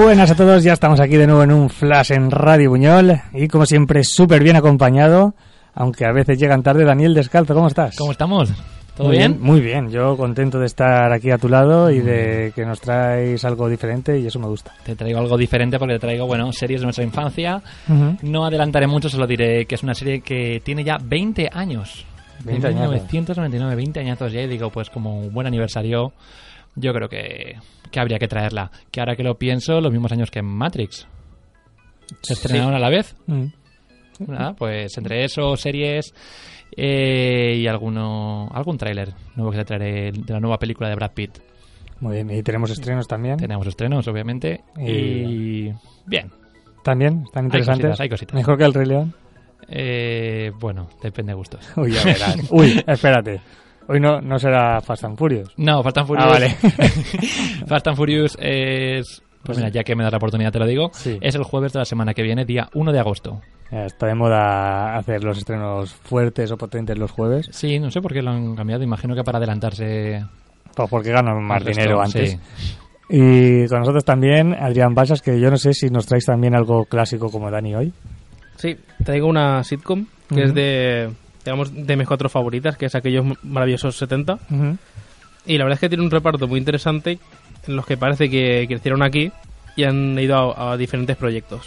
Buenas a todos, ya estamos aquí de nuevo en un flash en Radio Buñol y como siempre súper bien acompañado, aunque a veces llegan tarde. Daniel Descalzo, ¿cómo estás? ¿Cómo estamos? ¿Todo Muy bien? Muy bien, yo contento de estar aquí a tu lado y de que nos traes algo diferente y eso me gusta. Te traigo algo diferente porque te traigo, bueno, series de nuestra infancia. Ujú. No adelantaré mucho, solo diré que es una serie que tiene ya 20 años. 20 de añazos. 1999, 20 añazos ya, y digo, pues como un buen aniversario, yo creo que, que habría que traerla. Que ahora que lo pienso, los mismos años que Matrix. Se estrenaron a la vez. Mm. Nada, pues entre eso, series eh, y alguno algún tráiler nuevo que te traeré de la nueva película de Brad Pitt. Muy bien, y tenemos estrenos también. Tenemos estrenos, obviamente. Y bien. También, están interesantes. cositas, hay cositas. Mejor que el Rey León. Eh, bueno, depende de gustos. Uy, ya verás. Uy, espérate. Hoy no, no será Fast and Furious. No, Fast and Furious. Ah, vale. Fast and Furious es. Pues mira, ya que me das la oportunidad te lo digo. Sí. Es el jueves de la semana que viene, día 1 de agosto. Está de moda hacer los estrenos fuertes o potentes los jueves, Sí, no sé por qué lo han cambiado. Imagino que para adelantarse. pues porque ganan más resto, dinero antes. sí. Y con nosotros también Adrián Balsas, que yo no sé si nos traéis también algo clásico como Dani hoy. Sí, traigo una sitcom que es de, digamos, de mis cuatro favoritas, que es aquellos maravillosos 70. Y la verdad es que tiene un reparto muy interesante en los que parece que crecieron aquí y han ido a, a diferentes proyectos,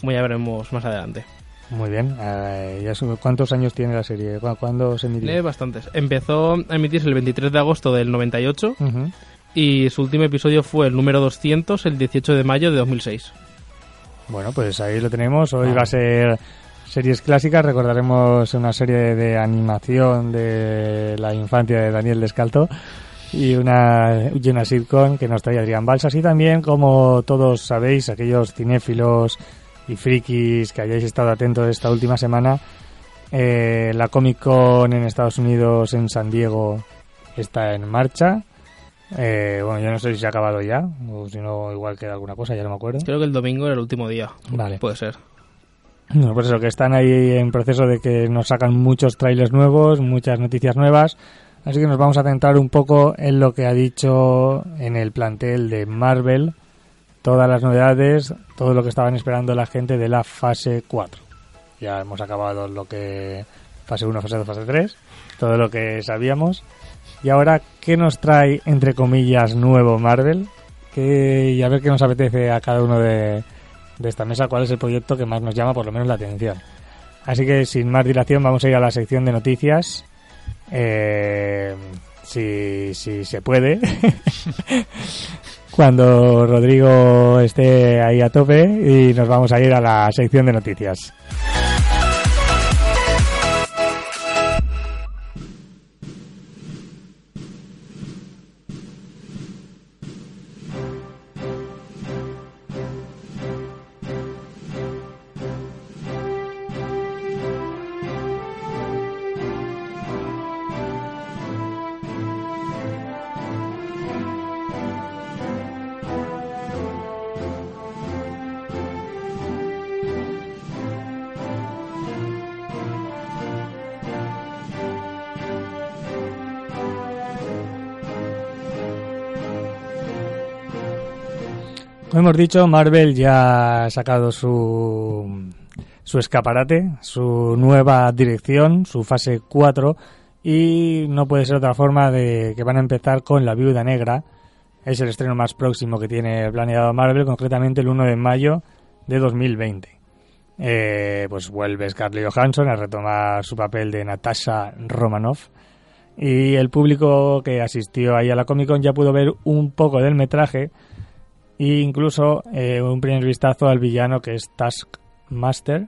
como ya veremos más adelante. Muy bien. Eh, ¿Cuántos años tiene la serie? ¿Cu- ¿Cuándo se emitió? Bastantes. Empezó a emitirse el 23 de agosto del 98 Ujú. y su último episodio fue el número 200 el 18 de mayo de 2006. Bueno, pues ahí lo tenemos. Hoy Ah. va a ser series clásicas. Recordaremos una serie de animación de la infancia de Daniel Descalzo y una, y una sitcom que nos trae Adrián Balsas. Y también, como todos sabéis, aquellos cinéfilos y frikis que hayáis estado atentos esta última semana, eh, la Comic Con en Estados Unidos, en San Diego, está en marcha. Eh, bueno, yo no sé si se ha acabado ya, o si no, igual queda alguna cosa, ya no me acuerdo. Creo que el domingo era el último día. Vale. Puede ser. No, por eso que están ahí en proceso de que nos sacan muchos trailers nuevos, muchas noticias nuevas. Así que nos vamos a centrar un poco en lo que ha dicho en el plantel de Marvel, todas las novedades, todo lo que estaban esperando la gente de la fase 4. Ya hemos acabado lo que fase 1, fase 2, fase 3, todo lo que sabíamos. Y ahora, ¿qué nos trae, entre comillas, nuevo Marvel? Que, y a ver qué nos apetece a cada uno de, de esta mesa, cuál es el proyecto que más nos llama por lo menos la atención. Así que sin más dilación vamos a ir a la sección de noticias. Eh, si, si se puede. Cuando Rodrigo esté ahí a tope y nos vamos a ir a la sección de noticias. Como hemos dicho, Marvel ya ha sacado su, su escaparate, su nueva dirección, su fase 4, y no puede ser otra forma de que van a empezar con La Viuda Negra. Es el estreno más próximo que tiene planeado Marvel, concretamente el 1 de mayo de 2020. Eh, pues vuelve Scarlett Johansson a retomar su papel de Natasha Romanoff. Y el público que asistió ahí a la Comic Con ya pudo ver un poco del metraje e incluso eh, un primer vistazo al villano que es Taskmaster,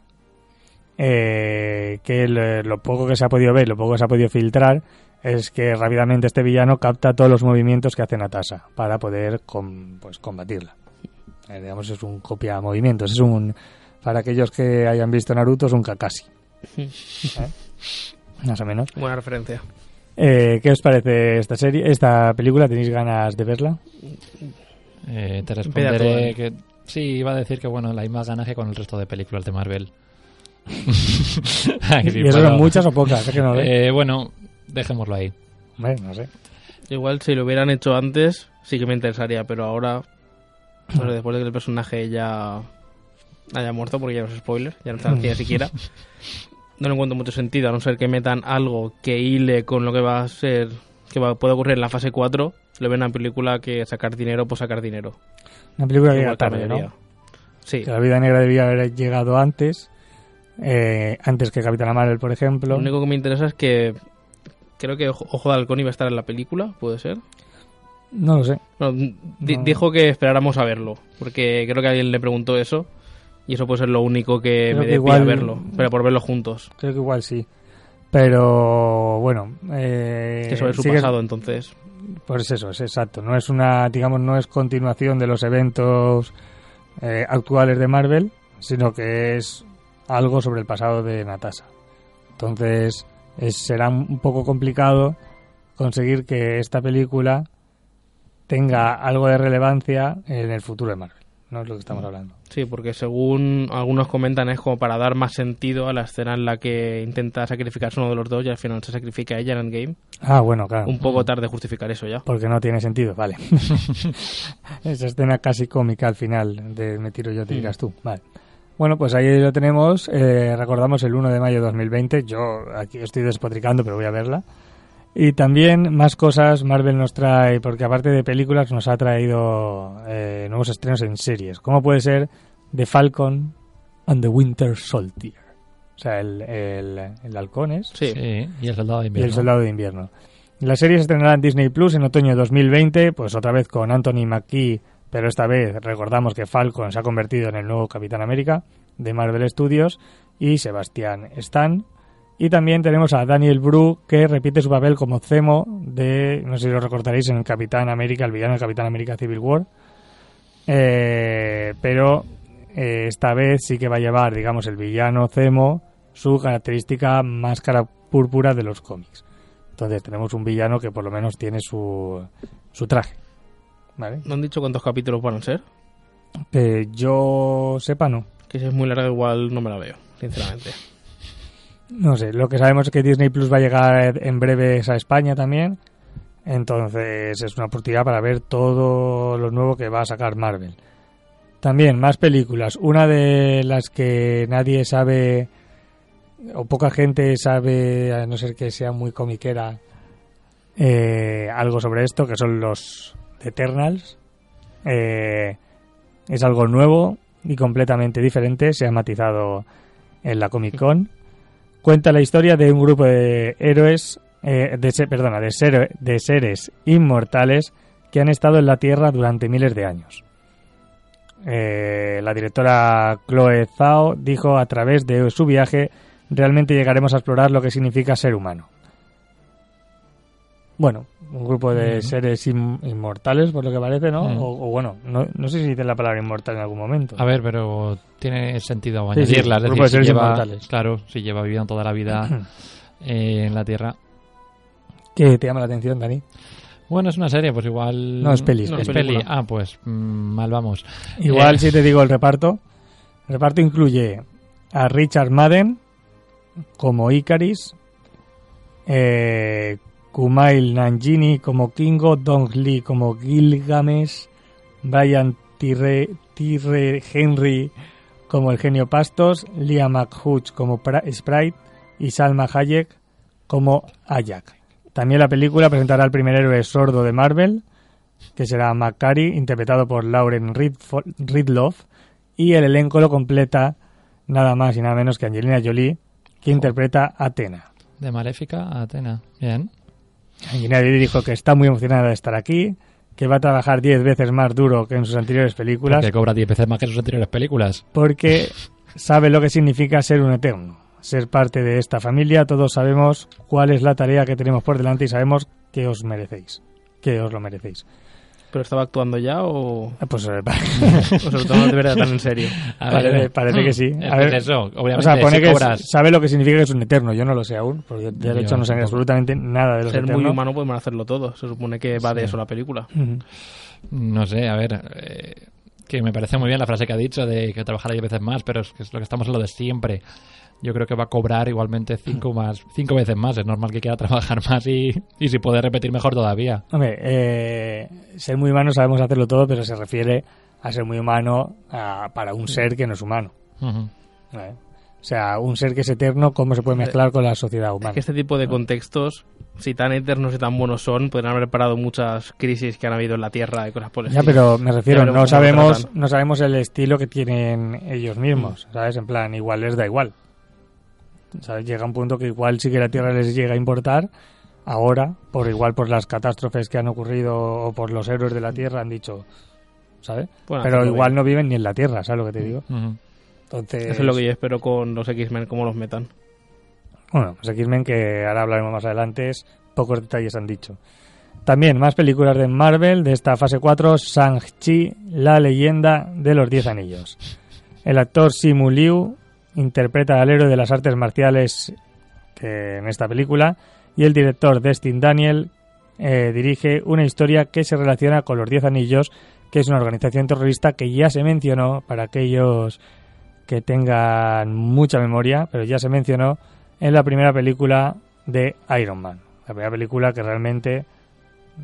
eh, que lo, lo poco que se ha podido ver, lo poco que se ha podido filtrar, es que rápidamente este villano capta todos los movimientos que hace Natasha para poder com- pues, combatirla. Eh, digamos, es un copia movimientos, es un, para aquellos que hayan visto Naruto, es un Kakashi. ¿Eh? Más o menos. Buena referencia. Eh, ¿Qué os parece esta serie, esta película? ¿Tenéis ganas de verla? Eh, te responderé que sí, iba a decir que bueno, la misma ganas que con el resto de películas de Marvel. Ay, sí, ¿Y eso pero- son muchas o pocas? Es que no lo sé. Eh, bueno, dejémoslo ahí. Hombre, no sé. Igual si lo hubieran hecho antes, sí que me interesaría, pero ahora después de que el personaje ya haya muerto, porque ya no es spoiler, ya no está cine siquiera, no le encuentro mucho sentido, a no ser que metan algo que hile con lo que va a ser, que va, puede ocurrir en la fase 4, le ven una película que sacar dinero por sacar dinero. Una película que llega tarde. ¿no? Sí, Que la vida negra debía haber llegado antes, eh, antes que Capitana Marvel, por ejemplo. lo único que me interesa es que creo que Ojo de Halcón iba a estar en la película, ¿puede ser? No lo sé. No. Dijo que esperáramos a verlo, porque creo que alguien le preguntó eso y eso puede ser lo único que Creo me dé a verlo, pero por verlo juntos, Creo que igual sí. Pero bueno, eh, que sobre su sigue- pasado entonces. Pues eso, es exacto. No es una, digamos, no es continuación de los eventos eh, actuales de Marvel, sino que es algo sobre el pasado de Natasha. Entonces, es- será un poco complicado conseguir que esta película tenga algo de relevancia en el futuro de Marvel. No es lo que estamos hablando. Sí, porque según algunos comentan es como para dar más sentido a la escena en la que intenta sacrificarse uno de los dos y al final se sacrifica ella en Endgame. Ah, bueno, claro. Un poco tarde justificar eso ya. Porque no tiene sentido, vale. Esa escena casi cómica al final de Me tiro yo, te tiras tú. Vale. Bueno, pues ahí lo tenemos. Eh, recordamos el 1 de mayo de 2020. Yo aquí estoy despotricando, pero voy a verla. Y también más cosas Marvel nos trae, porque aparte de películas nos ha traído eh, nuevos estrenos en series. ¿Cómo puede ser The Falcon and the Winter Soldier? O sea, el, el, el halcón es Sí. Sí, y el soldado de y invierno. El Soldado de Invierno. La serie se estrenará en Disney Plus en otoño de 2020, pues otra vez con Anthony Mackie, pero esta vez recordamos que Falcon se ha convertido en el nuevo Capitán América de Marvel Studios y Sebastián Stan. Y también tenemos a Daniel Bru, que repite su papel como Zemo de, no sé si lo recordaréis, en el Capitán América, el villano del Capitán América Civil War. Eh, pero eh, esta vez sí que va a llevar, digamos, el villano Zemo su característica máscara púrpura de los cómics. Entonces tenemos un villano que por lo menos tiene su, su traje. ¿Vale? ¿No han dicho cuántos capítulos van a ser? Que yo sepa, no. Que si es muy largo igual no me la veo, sinceramente. No sé, lo que sabemos es que Disney Plus va a llegar en breves a España también. Entonces es una oportunidad para ver todo lo nuevo que va a sacar Marvel. También más películas. Una de las que nadie sabe o poca gente sabe, a no ser que sea muy comiquera, eh, algo sobre esto, que son los Eternals. Eh, es algo nuevo y completamente diferente. Se ha matizado en la Comic Con. Cuenta la historia de un grupo de héroes, eh, de, perdona, de, ser- de seres inmortales que han estado en la Tierra durante miles de años. Eh, la directora Chloe Zhao dijo a través de su viaje realmente llegaremos a explorar lo que significa ser humano. Bueno, un grupo de seres in- inmortales, por lo que parece, ¿no? O, o bueno, no, no sé si dice la palabra inmortal en algún momento. A ver, pero tiene sentido Sí, sí, añadirla. es decir, de si seres lleva, inmortales. claro, si lleva viviendo toda la vida eh, en la Tierra. ¿Qué te llama la atención, Dani? Bueno, es una serie, pues igual... No, es peli, es Es peli. peli. Ah, pues mm, mal vamos. Igual Eh, si te digo el reparto. El reparto incluye a Richard Madden como Icaris, eh, Kumail Nanjini como Kingo, Dong Lee como Gilgamesh, Brian Tyrre, Henry como el genio Pastos, Liam McHutch como Sprite y Salma Hayek como Ayak. También la película presentará al primer héroe sordo de Marvel, que será Macari, interpretado por Lauren Ridloff, y el elenco lo completa nada más y nada menos que Angelina Jolie, que interpreta a Atena. De Maléfica a Atena. Bien. Angelina dijo que está muy emocionada de estar aquí, que va a trabajar 10 veces más duro que en sus anteriores películas, Que cobra 10 veces más que sus anteriores películas. porque sabe lo que significa ser un eterno, ser parte de esta familia. Todos sabemos cuál es la tarea que tenemos por delante y sabemos que os merecéis, que os lo merecéis. ¿Pero estaba actuando ya o, Ah, Pues eh, o se lo tomó de verdad tan en serio? A Parece- parece que sí. Es A ver, es eso, obviamente, O sea, pone si que cobras... es- sabe lo que significa que es un eterno. Yo no lo sé aún, porque de Yo hecho no sé tampoco. absolutamente nada de los Ser muy humano podemos hacerlo todo. Se supone que va de eso la película. No sé, a ver, eh, que me parece muy bien la frase que ha dicho de que trabajará 10 veces más, pero es que es lo que estamos hablando de siempre. Yo creo que va a cobrar igualmente cinco más cinco veces más. Es normal que quiera trabajar más y, y si puede repetir mejor todavía. Hombre, eh, ser muy humano sabemos hacerlo todo, pero se refiere a ser muy humano a- para un ser que no es humano. O sea, un ser que es eterno, ¿cómo se puede mezclar con la sociedad Es humana? que este tipo de contextos, si tan eternos y tan buenos son, podrían haber parado muchas crisis que han habido en la Tierra y cosas por el Ya, pero me refiero, no sabemos, no sabemos el estilo que tienen ellos Mm. mismos, ¿sabes? En plan, igual les da igual. Llega un punto que igual sí que la Tierra les llega a importar, ahora, por igual por las catástrofes que han ocurrido o por los héroes de la Tierra han dicho, ¿sabes? Bueno, pero igual bien. no viven ni en la Tierra, ¿sabes lo que te digo? Entonces, Eso es lo que yo espero con los X-Men, cómo los metan. Bueno, pues X-Men, que ahora hablaremos más adelante, es- pocos detalles han dicho. También más películas de Marvel de esta fase 4, Shang-Chi, la leyenda de los Diez Anillos. El actor Simu Liu interpreta al héroe de las artes marciales que en esta película y el director Destin Daniel eh, dirige una historia que se relaciona con los Diez Anillos, que es una organización terrorista que ya se mencionó para aquellos que tengan mucha memoria, pero ya se mencionó en la primera película de Iron Man. La primera película que realmente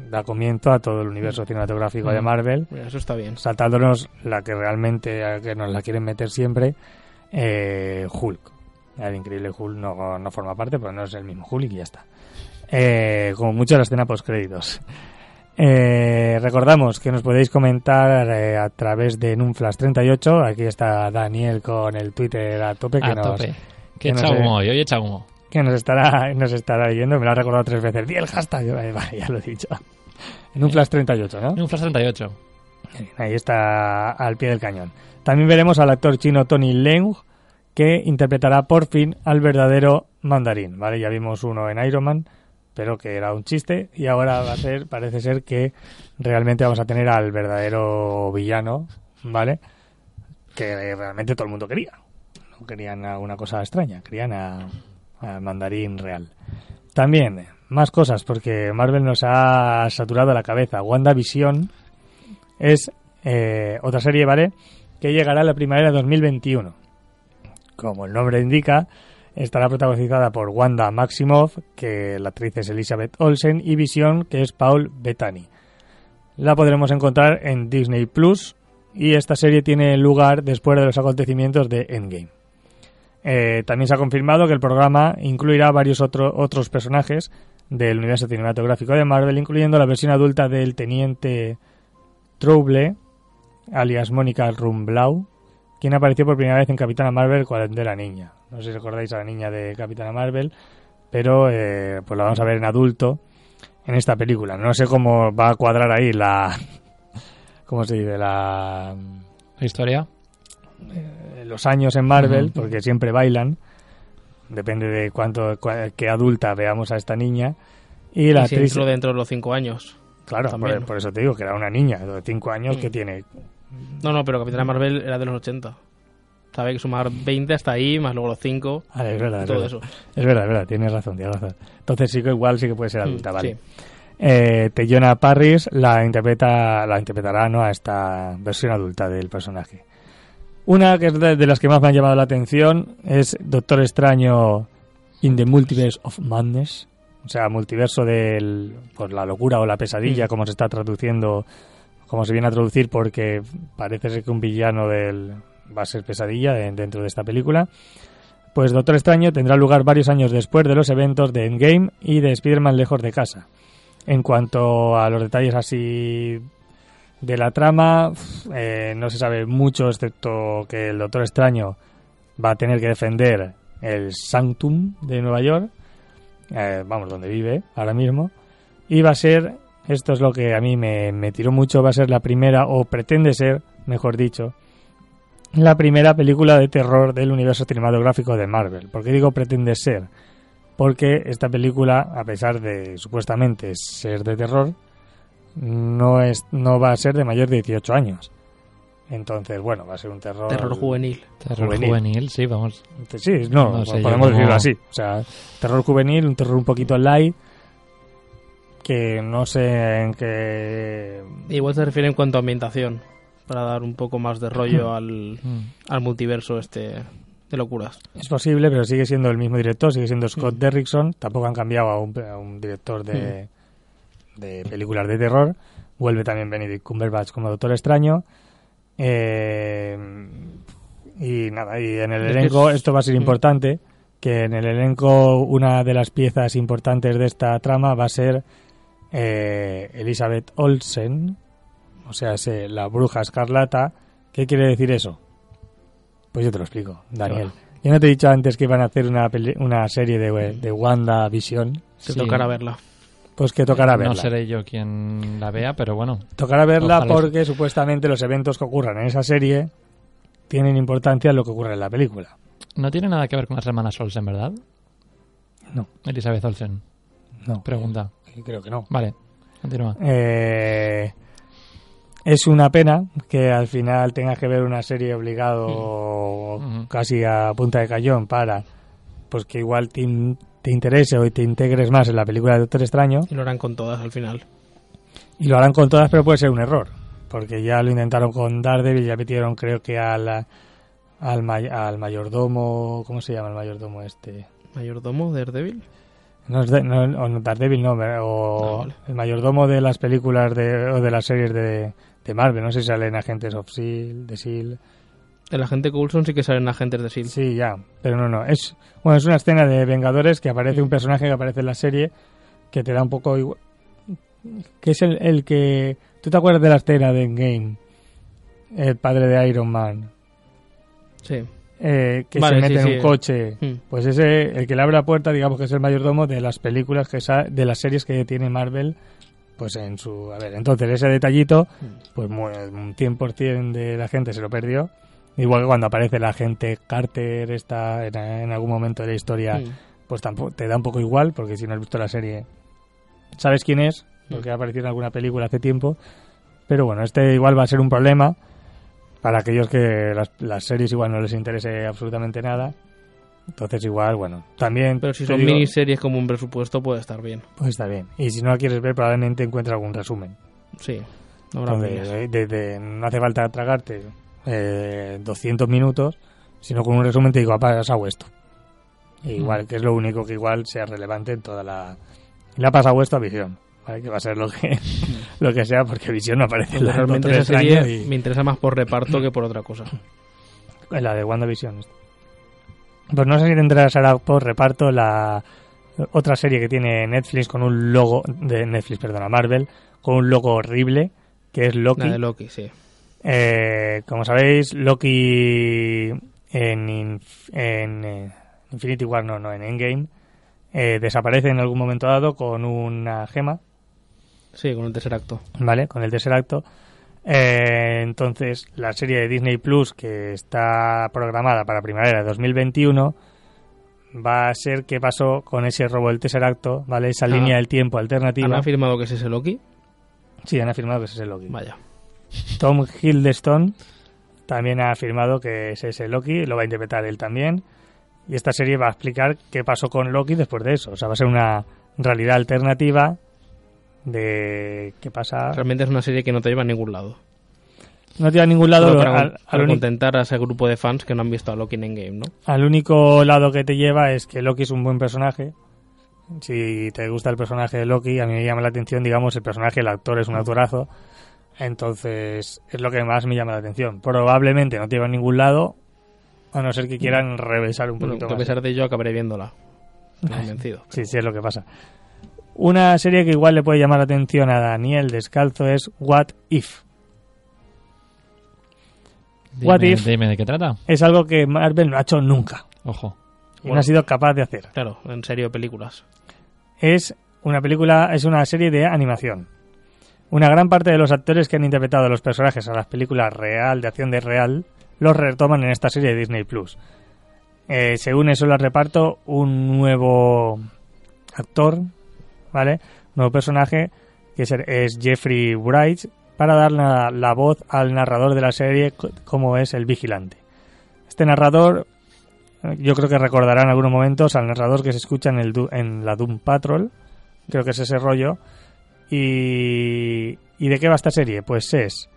da comienzo a todo el universo cinematográfico de Mm. Marvel, Mira, eso está bien. saltándonos la que realmente que nos la quieren meter siempre, eh, Hulk. El increíble Hulk no, no forma parte, pero no es el mismo Hulk y ya está. Eh, como mucho la escena post créditos. Eh, recordamos que nos podéis comentar eh, a través de Nunflash38. Aquí está Daniel con el Twitter a tope que A nos, tope. que Que no echa sé. humo, hoy hoy echa humo. que nos estará nos estará leyendo. Me lo ha recordado tres veces. Di el hashtag. Vale, vale, ya lo he dicho. En un flash 38, ¿no? Un Flash 38. Ahí está al pie del cañón. También veremos al actor chino Tony Leung, que interpretará por fin al verdadero mandarín. ¿Vale? Ya vimos uno en Iron Man, pero que era un chiste. Y ahora va a ser, parece ser que realmente vamos a tener al verdadero villano, ¿vale? Que realmente todo el mundo quería. No querían a una cosa extraña, querían a, a mandarín real. También, más cosas, porque Marvel nos ha saturado la cabeza. WandaVision es eh, otra serie, ¿vale? Que llegará en la primavera de 2021. Como el nombre indica, estará protagonizada por Wanda Maximoff, que la actriz es Elizabeth Olsen, y Vision, que es Paul Bettany. La podremos encontrar en Disney Plus y esta serie tiene lugar después de los acontecimientos de Endgame. Eh, también se ha confirmado que el programa incluirá varios otro- otros personajes del universo cinematográfico de Marvel, incluyendo la versión adulta del teniente Trouble, alias Mónica Rumblau, quien apareció por primera vez en Capitana Marvel cuando era niña. No sé si recordáis a la niña de Capitana Marvel, pero eh, pues la vamos a ver en adulto en esta película. No sé cómo va a cuadrar ahí la... ¿Cómo se dice? La ¿La historia? eh, los años en Marvel, porque siempre bailan. Depende de cuánto, cua- qué adulta veamos a esta niña. Y la y si actriz, dentro de los cinco años. Claro, también. por, por eso te digo que era una niña de 5 años Mm. que tiene. No, no, pero Capitana Marvel era de los 80. Sabe que sumar 20 hasta ahí, más luego los 5, Vale, es verdad, es verdad. eso. Es verdad, es verdad, tienes razón, tienes razón. Entonces sí que igual sí que puede ser adulta, Mm, vale. sí. Eh, Teyona Parris la interpreta, la interpretará ¿no? a esta versión adulta del personaje. Una que es de, de las que más me han llamado la atención es Doctor Extraño in the Multiverse of Madness. O sea, multiverso de pues, la locura o la pesadilla, Mm. como se está traduciendo, como se viene a traducir, porque parece ser que un villano del va a ser pesadilla de- dentro de esta película. Pues Doctor Extraño tendrá lugar varios años después de los eventos de Endgame y de Spider-Man lejos de casa. En cuanto a los detalles así de la trama, eh, no se sabe mucho, excepto que el Doctor Extraño va a tener que defender el Sanctum de Nueva York, eh, vamos, donde vive ahora mismo, y va a ser, esto es lo que a mí me, me tiró mucho, va a ser la primera, o pretende ser, mejor dicho, la primera película de terror del universo cinematográfico de Marvel. ¿Por qué digo pretende ser? Porque esta película, a pesar de supuestamente ser de terror, no es no va a ser de mayor de 18 años. Entonces, bueno, va a ser un terror Terror juvenil. Terror Juvenil. juvenil, sí, vamos. Sí, no, No sé yo podemos decirlo así. O sea, terror juvenil, un terror un poquito light, que no sé en qué... Igual se refiere en cuanto a ambientación, para dar un poco más de rollo al, Mm. al multiverso este de locuras. Es posible, pero sigue siendo el mismo director, sigue siendo Scott Derrickson. Tampoco han cambiado a un, a un director de, de películas de terror. Vuelve también Benedict Cumberbatch como Doctor Extraño. Eh, y nada, y en el elenco, es- esto va a ser importante, que en el elenco una de las piezas importantes de esta trama va a ser eh, Elizabeth Olsen, o sea, es, eh, la bruja escarlata. ¿Qué quiere decir eso? Pues yo te lo explico, Daniel. Yo no te he dicho antes que iban a hacer una, peli- una serie de, de Wanda Vision. Se Sí. tocará verla. Pues que tocará verla. No seré yo quien la vea, pero bueno. Tocará verla Ojalá. porque supuestamente los eventos que ocurran en esa serie tienen importancia en lo que ocurre en la película. No tiene nada que ver con las hermanas Olsen, ¿verdad? No, Elizabeth Olsen. no. Pregunta. Creo que no. Vale, continúa. Eh, es una pena que al final tengas que ver una serie obligado Mm. casi a punta de cañón para pues que igual te, in- te interese o te integres más en la película de Doctor Extraño Y lo harán con todas al final. y lo harán con todas pero puede ser un error porque ya lo intentaron con Daredevil ya metieron creo que al al, may- al mayordomo ¿cómo se llama el mayordomo este? Mayordomo, Daredevil. No, es de- no, no, Daredevil no, o Ah, vale. el mayordomo de las películas de, o de las series de, de Marvel. No sé si salen agentes of S.H.I.E.L.D., de S.H.I.E.L.D. El agente Coulson sí que salen agentes de S.H.I.E.L.D. Sí, ya, pero no, no. Es, bueno, es una escena de Vengadores que aparece un personaje que aparece en la serie que te da un poco igual. Que es el, el que. ¿Tú te acuerdas de la escena de Endgame? El padre de Iron Man. Sí. eh, que Vale, se mete sí, en sí. un coche. Mm. Pues ese, el que le abre la puerta, digamos que es el mayordomo de las películas, que de las series que tiene Marvel, pues en su... A ver, entonces ese detallito, pues mu- un 100% de la gente se lo perdió. Igual que cuando aparece la gente Carter está en, en algún momento de la historia, Mm. pues tampoco te da un poco igual, porque si no has visto la serie, sabes quién es, porque ha aparecido en alguna película hace tiempo. Pero bueno, este igual va a ser un problema para aquellos que las, las series igual no les interese absolutamente nada. Entonces igual, bueno, también... Pero si son digo, miniseries como un presupuesto puede estar bien. Pues está bien. Y si no la quieres ver, probablemente encuentres algún resumen. Sí. No Entonces, eh, de- de- no hace falta tragarte eh, 200 minutos, sino con un resumen te digo, ha pasado esto. E igual, que es lo único que igual sea relevante en toda la... Le ha pasado esto a Visión, ¿vale? que va a ser lo que, lo que sea, porque Visión no aparece en la, Realmente Doctor esa serie y- me interesa más por reparto que por otra cosa. la de WandaVision. Pues no sé si te interesará por reparto la otra serie que tiene Netflix con un logo de Netflix, perdona, Marvel, con un logo horrible, que es Loki. La de Loki, sí. Eh, como sabéis, Loki en, eh, Infinity War, no, no, en Endgame, eh, desaparece en algún momento dado con una gema, Sí, con el tercer acto. ¿vale? Con el tercer acto. Eh, entonces, la serie de Disney Plus, que está programada para primavera de 2021, va a ser qué pasó con ese robo del tercer acto, ¿vale? Esa Ah. línea del tiempo ¿Han alternativa. afirmado que es ese Loki? Sí, han afirmado que ese es el Loki. Vaya. Tom Hiddleston también ha afirmado que es ese Loki, lo va a interpretar él también. Y esta serie va a explicar qué pasó con Loki después de eso. O sea, va a ser una realidad alternativa de qué pasa. Realmente es una serie que no te lleva a ningún lado. No tiene a ningún lado. Para, al, al contentar a ese grupo de fans que no han visto a Loki en Endgame, ¿no? al único lado que te lleva es que Loki es un buen personaje. Si te gusta el personaje de Loki, a mí me llama la atención, digamos, el personaje, el actor es un actorazo. Entonces, es lo que más me llama la atención. Probablemente no te lleva a ningún lado, a no ser que quieran revisar un Bueno, poquito a más. pesar de ello acabaré viéndola. Estoy convencido. Sí, sí, es lo que pasa. Una serie que igual le puede llamar la atención a Daniel Descalzo es What If. Dime, What if? dime de qué trata. Es algo que Marvel no ha hecho nunca Ojo. y no Bueno. ha sido capaz de hacer. Claro, en serio, películas. Es una película, es una serie de animación. Una gran parte de los actores que han interpretado a los personajes a las películas real, de acción de real, los retoman en esta serie de Disney Plus. Eh, se une solo al reparto un nuevo actor, ¿vale? Nuevo personaje que es, Jeffrey Wright para dar la, la voz al narrador de la serie co- como es el vigilante. Este narrador, yo creo que recordarán en algunos momentos al narrador que se escucha en, el, en la Doom Patrol, creo que es ese rollo. Y, ¿Y de qué va esta serie? Pues es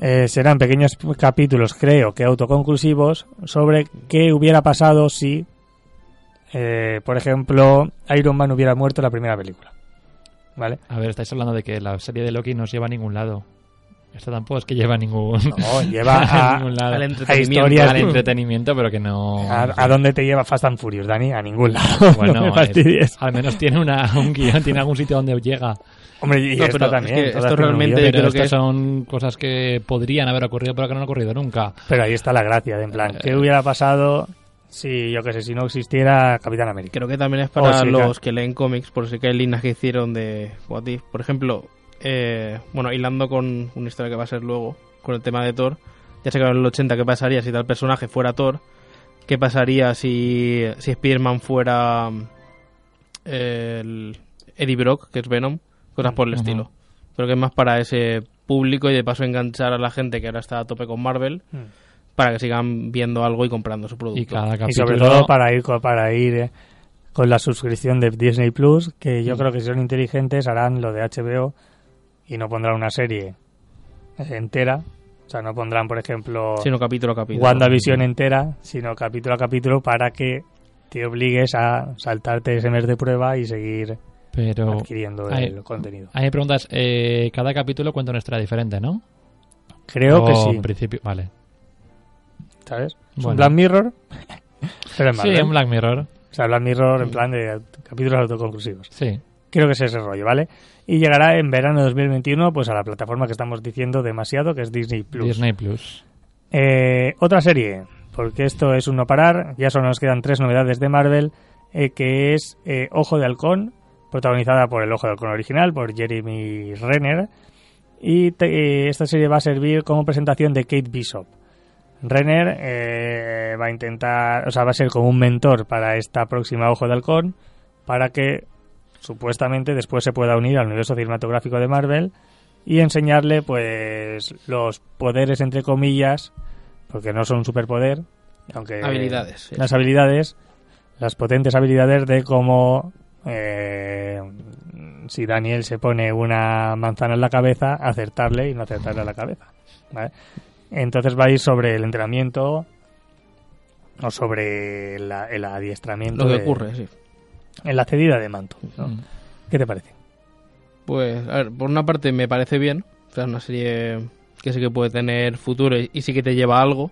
eh, serán pequeños capítulos, creo que autoconclusivos, sobre qué hubiera pasado si, eh, por ejemplo, Iron Man hubiera muerto en la primera película. ¿Vale? A ver, estáis hablando de que la serie de Loki no os lleva a ningún lado. Esto tampoco es que lleva a ningún... No, lleva a, ningún lado. al a entretenimiento. historias... Al entretenimiento, pero que no... ¿A, a dónde te lleva Fast and Furious, Dani? A ningún lado. Bueno, no me fastidies. al menos tiene una, un guion, tiene algún sitio donde llega. Hombre, y No, esta pero es también. que esto realmente-. Pero creo que estas es- son cosas que podrían haber ocurrido, pero que no han ocurrido nunca. Pero ahí está la gracia, de en plan, ¿qué Eh. hubiera pasado si, yo qué sé, si no existiera Capitán América? Creo que también es para sí, los que leen cómics, por si que hay líneas que hicieron de What If. Por ejemplo, eh, bueno, hilando con una historia que va a ser luego, con el tema de Thor, ya se quedó en el 80 qué pasaría si tal personaje fuera Thor, qué pasaría si, si Spider-Man fuera eh, el Eddie Brock, que es Venom, cosas por el estilo. Creo que es más para ese público y de paso enganchar a la gente que ahora está a tope con Marvel Mm. para que sigan viendo algo y comprando su producto. Y cada Y capítulo... sobre todo para ir, para ir eh, con la suscripción de Disney Plus, que yo Mm. creo que si son inteligentes harán lo de HBO y no pondrán una serie entera. O sea, no pondrán, por ejemplo, Sino capítulo a capítulo. WandaVision entera, sino capítulo a capítulo para que te obligues a saltarte ese mes de prueba y seguir Pero adquiriendo hay- el contenido. me preguntas, eh, cada capítulo cuenta una historia diferente, ¿no? Creo que sí, En principio, vale. ¿sabes? Es un. Black Mirror, pero en Sí, en Black Mirror. O sea, Black Mirror en plan de capítulos autoconclusivos. Sí. Creo que es ese rollo, ¿vale? Y llegará en verano de 2021 pues a la plataforma que estamos diciendo demasiado, que es Disney Plus. Disney Plus. Eh, otra serie, porque esto es un no parar, ya solo nos quedan tres novedades de Marvel, eh, que es eh, Ojo de Halcón, protagonizada por el Ojo de Halcón original, por Jeremy Renner, y te- esta serie va a servir como presentación de Kate Bishop. Renner eh, va a intentar, o sea, va a ser como un mentor para esta próxima Ojo de Halcón, para que supuestamente después se pueda unir al universo cinematográfico de Marvel y enseñarle pues los poderes entre comillas porque no son un superpoder aunque Habilidades. sí. las habilidades las potentes habilidades de cómo eh, si Daniel se pone una manzana en la cabeza acertarle y no acertarle a la cabeza ¿vale? entonces va a ir sobre el entrenamiento o sobre la- el adiestramiento Lo que de- ocurre, sí. En la cedida de manto ¿no? Mm. ¿qué te parece? Pues, a ver, por una parte me parece bien. O sea, es una serie que sí que puede tener futuro y, y sí que te lleva a algo.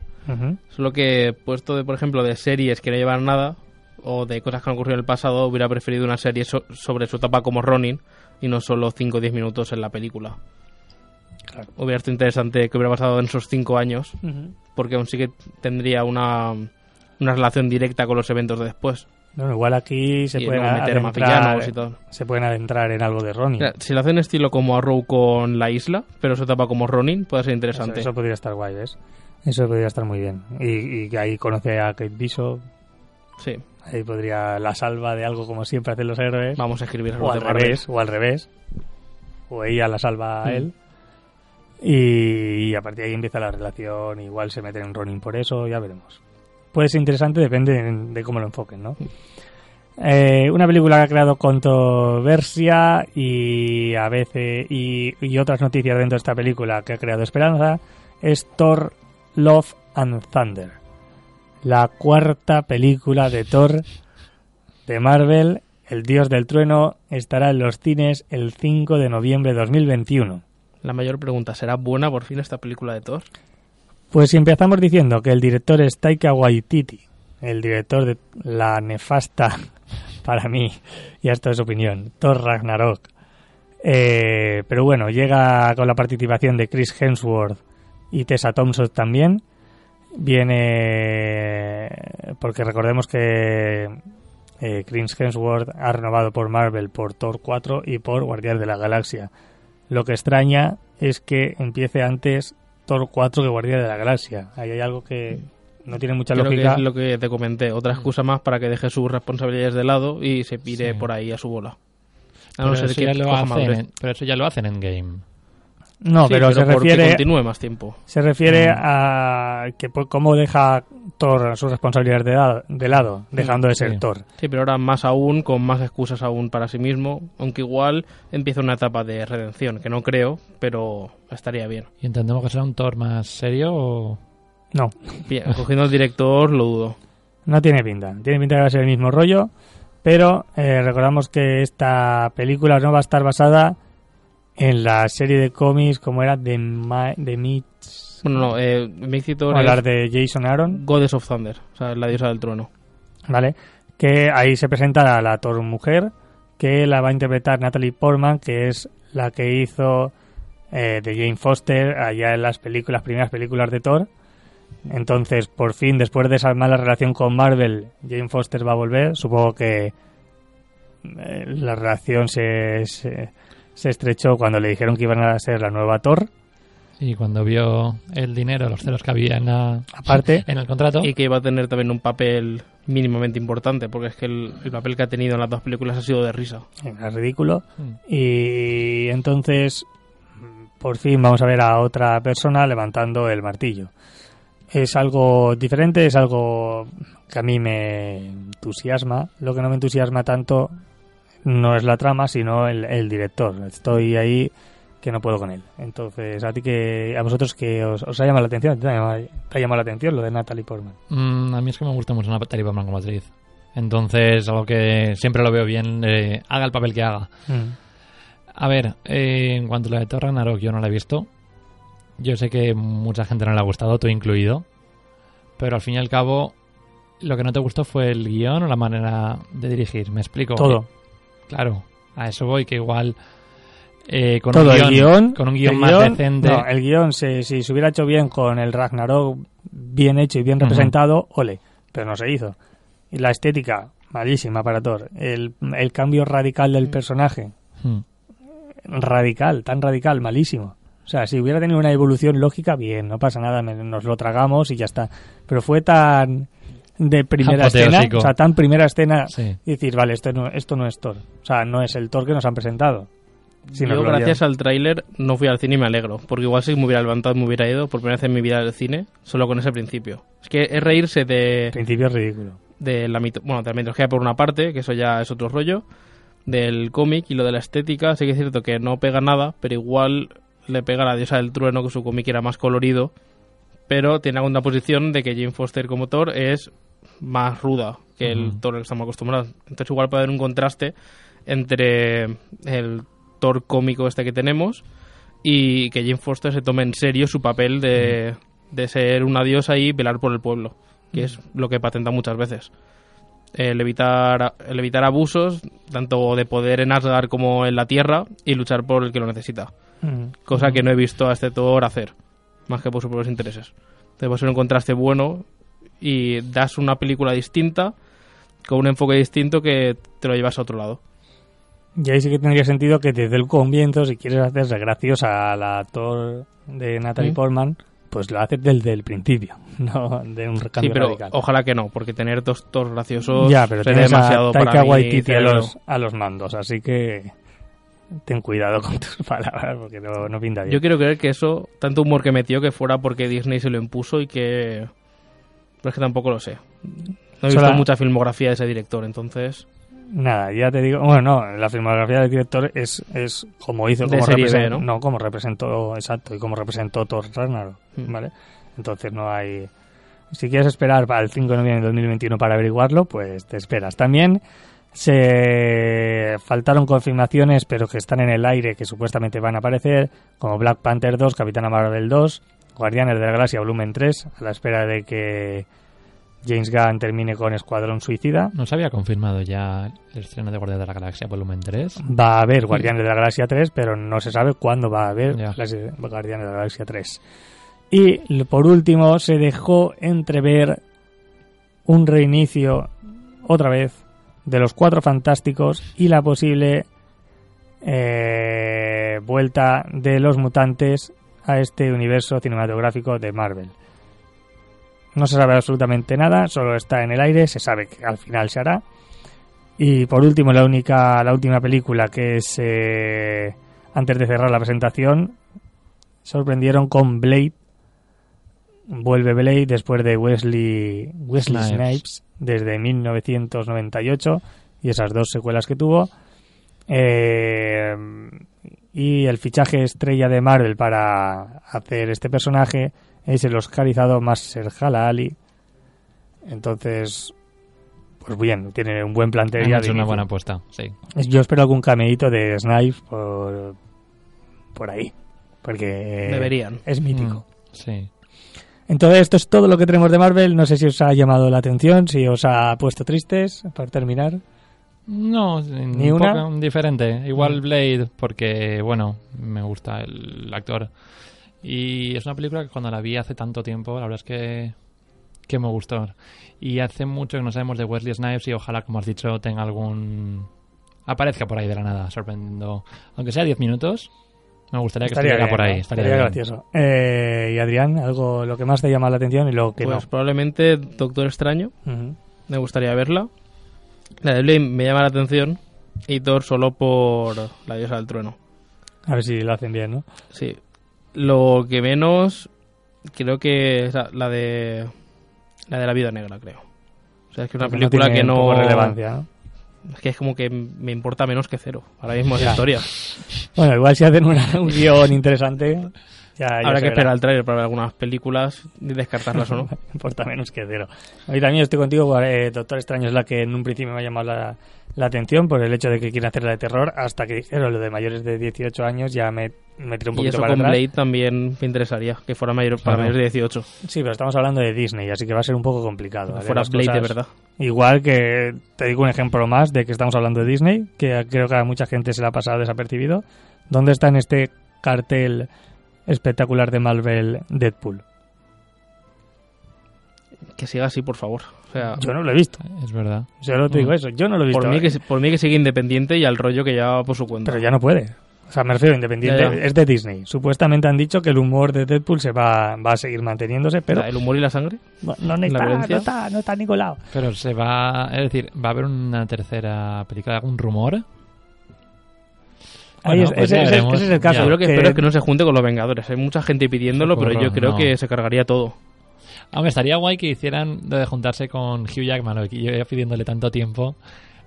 Solo que puesto, de, por ejemplo, de series que no llevan nada o de cosas que han ocurrido en el pasado, hubiera preferido una serie so- sobre su etapa como Ronin y no solo 5 o 10 minutos en la película. Claro. Hubiera estado interesante que hubiera pasado en esos 5 años, porque aún sí que tendría una, una relación directa con los eventos de después. Bueno, igual aquí se y pueden meter adentrar, villanos y todo. se pueden adentrar en algo de Ronin. Mira, si lo hacen estilo como Arrow con la isla, pero su etapa como Ronin, puede ser interesante. eso podría estar guay, ¿ves? Eso podría estar muy bien. Y, y que ahí conoce a Kate Bishop, Sí, ahí podría la salva de algo como siempre hacen los héroes. vamos a escribir o algo al de Marvel. revés, o al revés. O ella la salva a Mm. él. Y, y a partir de ahí empieza la relación. Igual se meten en Ronin por eso, ya veremos. Puede ser interesante, depende de cómo lo enfoquen, ¿no? Eh, una película que ha creado controversia y a veces y, y otras noticias dentro de esta película que ha creado esperanza es Thor Love and Thunder la cuarta película de Thor de Marvel el dios del trueno estará en los cines el 5 de noviembre de 2021 La mayor pregunta, ¿será buena por fin esta película de Thor? Pues si empezamos diciendo que el director es Taika Waititi, el director de la nefasta, para mí, y esto es opinión, Thor Ragnarok. Eh, pero bueno, llega con la participación de Chris Hemsworth y Tessa Thompson también. Viene porque recordemos que eh, Chris Hemsworth ha renovado por Marvel por Thor 4 y por Guardián de la Galaxia. Lo que extraña es que empiece antes Thor 4 que Guardia de la Galaxia. Ahí hay algo que no tiene mucha Creo que lógica. es lo que te comenté, otra excusa más para que deje sus responsabilidades de lado y se pire Sí. por ahí a su bola. A Pero, no ser eso que ya lo hacen, pero eso ya lo hacen en game. No, Sí, pero, se refiere continúe más tiempo. se refiere Mm. a que pues, cómo deja Thor sus responsabilidades de, lado- de lado, dejando de ser sí. Thor. Sí, pero ahora más aún, con más excusas aún para sí mismo, aunque igual empieza una etapa de redención, que no creo, pero estaría bien. ¿Y entendemos que será un Thor más serio o...? No, Bien, cogiendo al director lo dudo. no tiene pinta. Tiene pinta que va a ser el mismo rollo, pero eh, recordamos que esta película no va a estar basada en la serie de cómics como era de, de Mitch, Bueno, no, eh, Mixito o hablar de Jason Aaron, Goddess of Thunder, o sea, la diosa del trueno. ¿vale? Que ahí se presenta la Thor mujer, que la va a interpretar Natalie Portman, que es la que hizo eh, de Jane Foster allá en las películas, primeras películas de Thor. Entonces, por fin, después de esa mala relación con Marvel, Jane Foster va a volver. Supongo que eh, la relación se, se, se estrechó cuando le dijeron que iban a ser la nueva Thor. Y cuando vio el dinero, los ceros que había en, la- Aparte, en el contrato... Y que iba a tener también un papel mínimamente importante, porque es que el, el papel que ha tenido en las dos películas ha sido de risa. era ridículo. Mm. Y entonces, por fin vamos a ver a otra persona levantando el martillo. Es algo diferente, es algo que a mí me entusiasma. Lo que no me entusiasma tanto no es la trama, sino el, el director. Estoy ahí que no puedo con él. Entonces, a ti que a vosotros que os, os ha llamado la atención, ¿te ha llamado, te ha llamado la atención lo de Natalie Portman? Mm, a mí es que me gusta mucho Natalie Portman como actriz. Entonces, algo que siempre lo veo bien, eh, haga el papel que haga. A ver, eh, en cuanto a la de Thor Ragnarok, yo no la he visto. Yo sé que mucha gente no le ha gustado, tú incluido. Pero al fin y al cabo, lo que no te gustó fue el guion o la manera de dirigir. ¿Me explico? Todo. Claro, a eso voy, que igual eh, con, Todo un el guion, con un guion el más guión- decente. No, el guion, se- si se hubiera hecho bien con el Ragnarok, bien hecho y bien representado, ole, pero no se hizo. Y la estética, malísima para Thor. El, el cambio radical del personaje, Hmm. radical, tan radical, malísimo. O sea, si hubiera tenido una evolución lógica, bien, no pasa nada, me- nos lo tragamos y ya está. Pero fue tan de primera escena, o sea, tan primera escena, Sí. y decir, vale, esto no, esto no es Thor. O sea, no es el Thor que nos han presentado. Yo, gracias al tráiler, no fui al cine y me alegro. Porque igual si me hubiera levantado me hubiera ido por primera vez en mi vida del cine, solo con ese principio. Es que es reírse de, principio es ridículo. de la, mito- bueno, de la mitología por una parte, que eso ya es otro rollo, del cómic y lo de la estética. Sí que es cierto que no pega nada, pero igual le pega a la diosa del trueno, que su cómic era más colorido. Pero tiene la posición de que Jane Foster como Thor es más ruda que el Ujú. Thor al que estamos acostumbrados. Entonces igual puede haber un contraste entre el Thor cómico este que tenemos y que Jane Foster se tome en serio su papel de, de ser una diosa y velar por el pueblo, que es lo que patenta muchas veces. El evitar, el evitar abusos, tanto de poder en Asgard como en la Tierra, y luchar por el que lo necesita. Cosa que no he visto a este Thor hacer, más que por sus propios intereses. Debe ser un contraste bueno y das una película distinta, con un enfoque distinto que te lo llevas a otro lado. Y ahí sí que tendría sentido que desde el comienzo, si quieres hacerse graciosa al actor de Natalie ¿Mm? Portman, pues lo haces desde el principio, no de un Sí, cambio pero radical. ojalá que no, porque tener dos Thor graciosos ya, pero sería demasiado a para Taika mí Waititi a cerebro. los, a los mandos, así que ten cuidado con tus palabras, porque no, no pinta bien. Yo quiero creer que eso, tanto humor que metió, que fuera porque Disney se lo impuso y que... Pero es que tampoco lo sé. No he Sola- visto mucha filmografía de ese director, entonces... Nada, ya te digo, bueno, no, la filmografía del director es, es como hizo, como representó, ¿no? como representó, exacto, y como representó Thor Ragnarok, Mm. ¿vale? Entonces no hay... Si quieres esperar para el 5 de noviembre de 2021 para averiguarlo, pues te esperas. También se faltaron confirmaciones, pero que están en el aire, que supuestamente van a aparecer, como Black Panther 2, Capitana Marvel 2, Guardianes de la Galaxia Volumen 3, a la espera de que James Gunn termine con Escuadrón Suicida. ¿No se había confirmado ya el estreno de Guardianes de la Galaxia Volumen 3? Va a haber Guardianes de la Galaxia 3, pero no se sabe cuándo va a haber Guardianes de la Galaxia 3. Y por último, se dejó entrever un reinicio, otra vez, de los Cuatro Fantásticos y la posible eh, vuelta de los mutantes a este universo cinematográfico de Marvel. No se sabe absolutamente nada, solo está en el aire, se sabe que al final se hará. Y por último, la única, la última película que es eh, antes de cerrar la presentación, sorprendieron con Blade. Vuelve Blade después de Wesley, Wesley Snipes. desde 1998 y esas dos secuelas que tuvo. Eh, y el fichaje estrella de Marvel para hacer este personaje es el oscarizado Mahershala Ali. Entonces, pues bien, tiene un buen plantel. Es una buena apuesta, sí. Yo espero algún cameíto de Snipes por, por ahí, porque Deberían. es mítico. Mm, sí. Entonces, esto es todo lo que tenemos de Marvel. No sé si os ha llamado la atención, si os ha puesto tristes, para terminar. No, ¿Ni un una? poco diferente. Igual Mm. Blade, porque, bueno, me gusta el actor. Y es una película que cuando la vi hace tanto tiempo, la verdad es que, que me gustó. Y hace mucho que no sabemos de Wesley Snipes y ojalá, como has dicho, tenga algún... aparezca por ahí de la nada, sorprendiendo. Aunque sea 10 minutos, me gustaría que estuviera bien, por ahí. ¿no? Estaría Estaría gracioso. Eh, y Adrián, algo lo que más te llama la atención y lo que Pues probablemente Doctor Extraño, no. Ujú. me gustaría verla. La de Blade me llama la atención y Thor solo por la diosa del trueno. A ver si lo hacen bien, ¿no? Sí. Lo que menos creo que es la- de la de la vida negra, creo. O sea, es que es una película que no relevancia, ¿no? es que es como que me importa menos que cero. Ahora mismo esa historia. Bueno, igual si hacen una- un guion interesante, ya, ya Habrá que esperar al trailer para ver algunas películas y descartarlas o no. importa menos que cero. Y también estoy contigo, eh, Doctor Extraño es la que en un principio me ha llamado la, la atención por el hecho de que quieren hacerla de terror, hasta que dijeron lo de mayores de 18 años ya me, me tiré un Y poquito eso para con atrás. Blade también me interesaría, que fuera mayor, para Claro. mayores de 18. Sí, pero estamos hablando de Disney, así que va a ser un poco complicado. Fuera las Blade de verdad. Igual que te digo un ejemplo más de que estamos hablando de Disney, que creo que a mucha gente se le ha pasado desapercibido. ¿Dónde está en este cartel espectacular de Marvel Deadpool? Que siga así, por favor. O sea, Yo no lo he visto. Es verdad. Solo te digo Mm. eso. Yo no lo he visto. por mí, que, por mí que siga independiente y al rollo que lleva por su cuenta. Pero ya no puede. O sea, me refiero independiente. Ya, ya. Es de Disney. Supuestamente han dicho que el humor de Deadpool se va, va a seguir manteniéndose, pero ¿El humor y la sangre? no, no ¿La está, no está, no está Nicolau. Pero se va... Es decir, ¿va a haber una tercera película? ¿Algún rumor? Ahí Bueno, es- pues ese, ese- ese es el caso. Yo lo que que- espero es que no se junte con los Vengadores. Hay mucha gente pidiéndolo, pero yo Socorro, creo no. que se cargaría todo. Aunque estaría guay que hicieran lo de juntarse con Hugh Jackman, que yo iba pidiéndole tanto tiempo.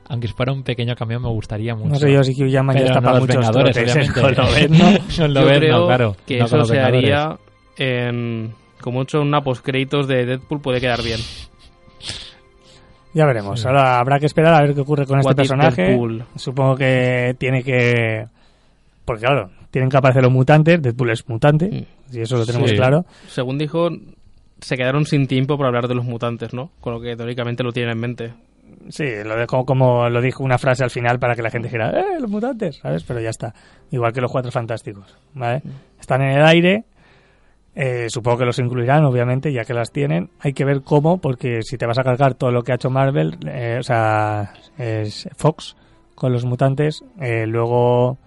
Aunque si fuera un pequeño cambio me gustaría mucho. No sé yo si Hugh Jackman ya está no para los muchos Vengadores, obviamente. ¿eh? Creo claro, que no con eso se haría en... Como hecho una postcréditos de Deadpool puede quedar bien. Ya veremos. Sí. Ahora habrá que esperar a ver qué ocurre con este What if personaje. Deadpool? Supongo que tiene que... Porque claro, tienen que aparecer los mutantes. Deadpool es mutante. Mm. Y eso lo tenemos Sí. claro. Según dijo, se quedaron sin tiempo para hablar de los mutantes, ¿no? Con lo que teóricamente lo tienen en mente. Sí, lo dejo como lo dijo una frase al final para que la gente dijera, ¡eh, los mutantes! ¿Sabes? Pero ya está. Igual que los cuatro fantásticos, ¿vale? Están en el aire. eh, supongo que los incluirán, obviamente, ya que las tienen. Hay que ver cómo, porque si te vas a cargar todo lo que ha hecho Marvel, eh, o sea, es Fox con los mutantes, eh, luego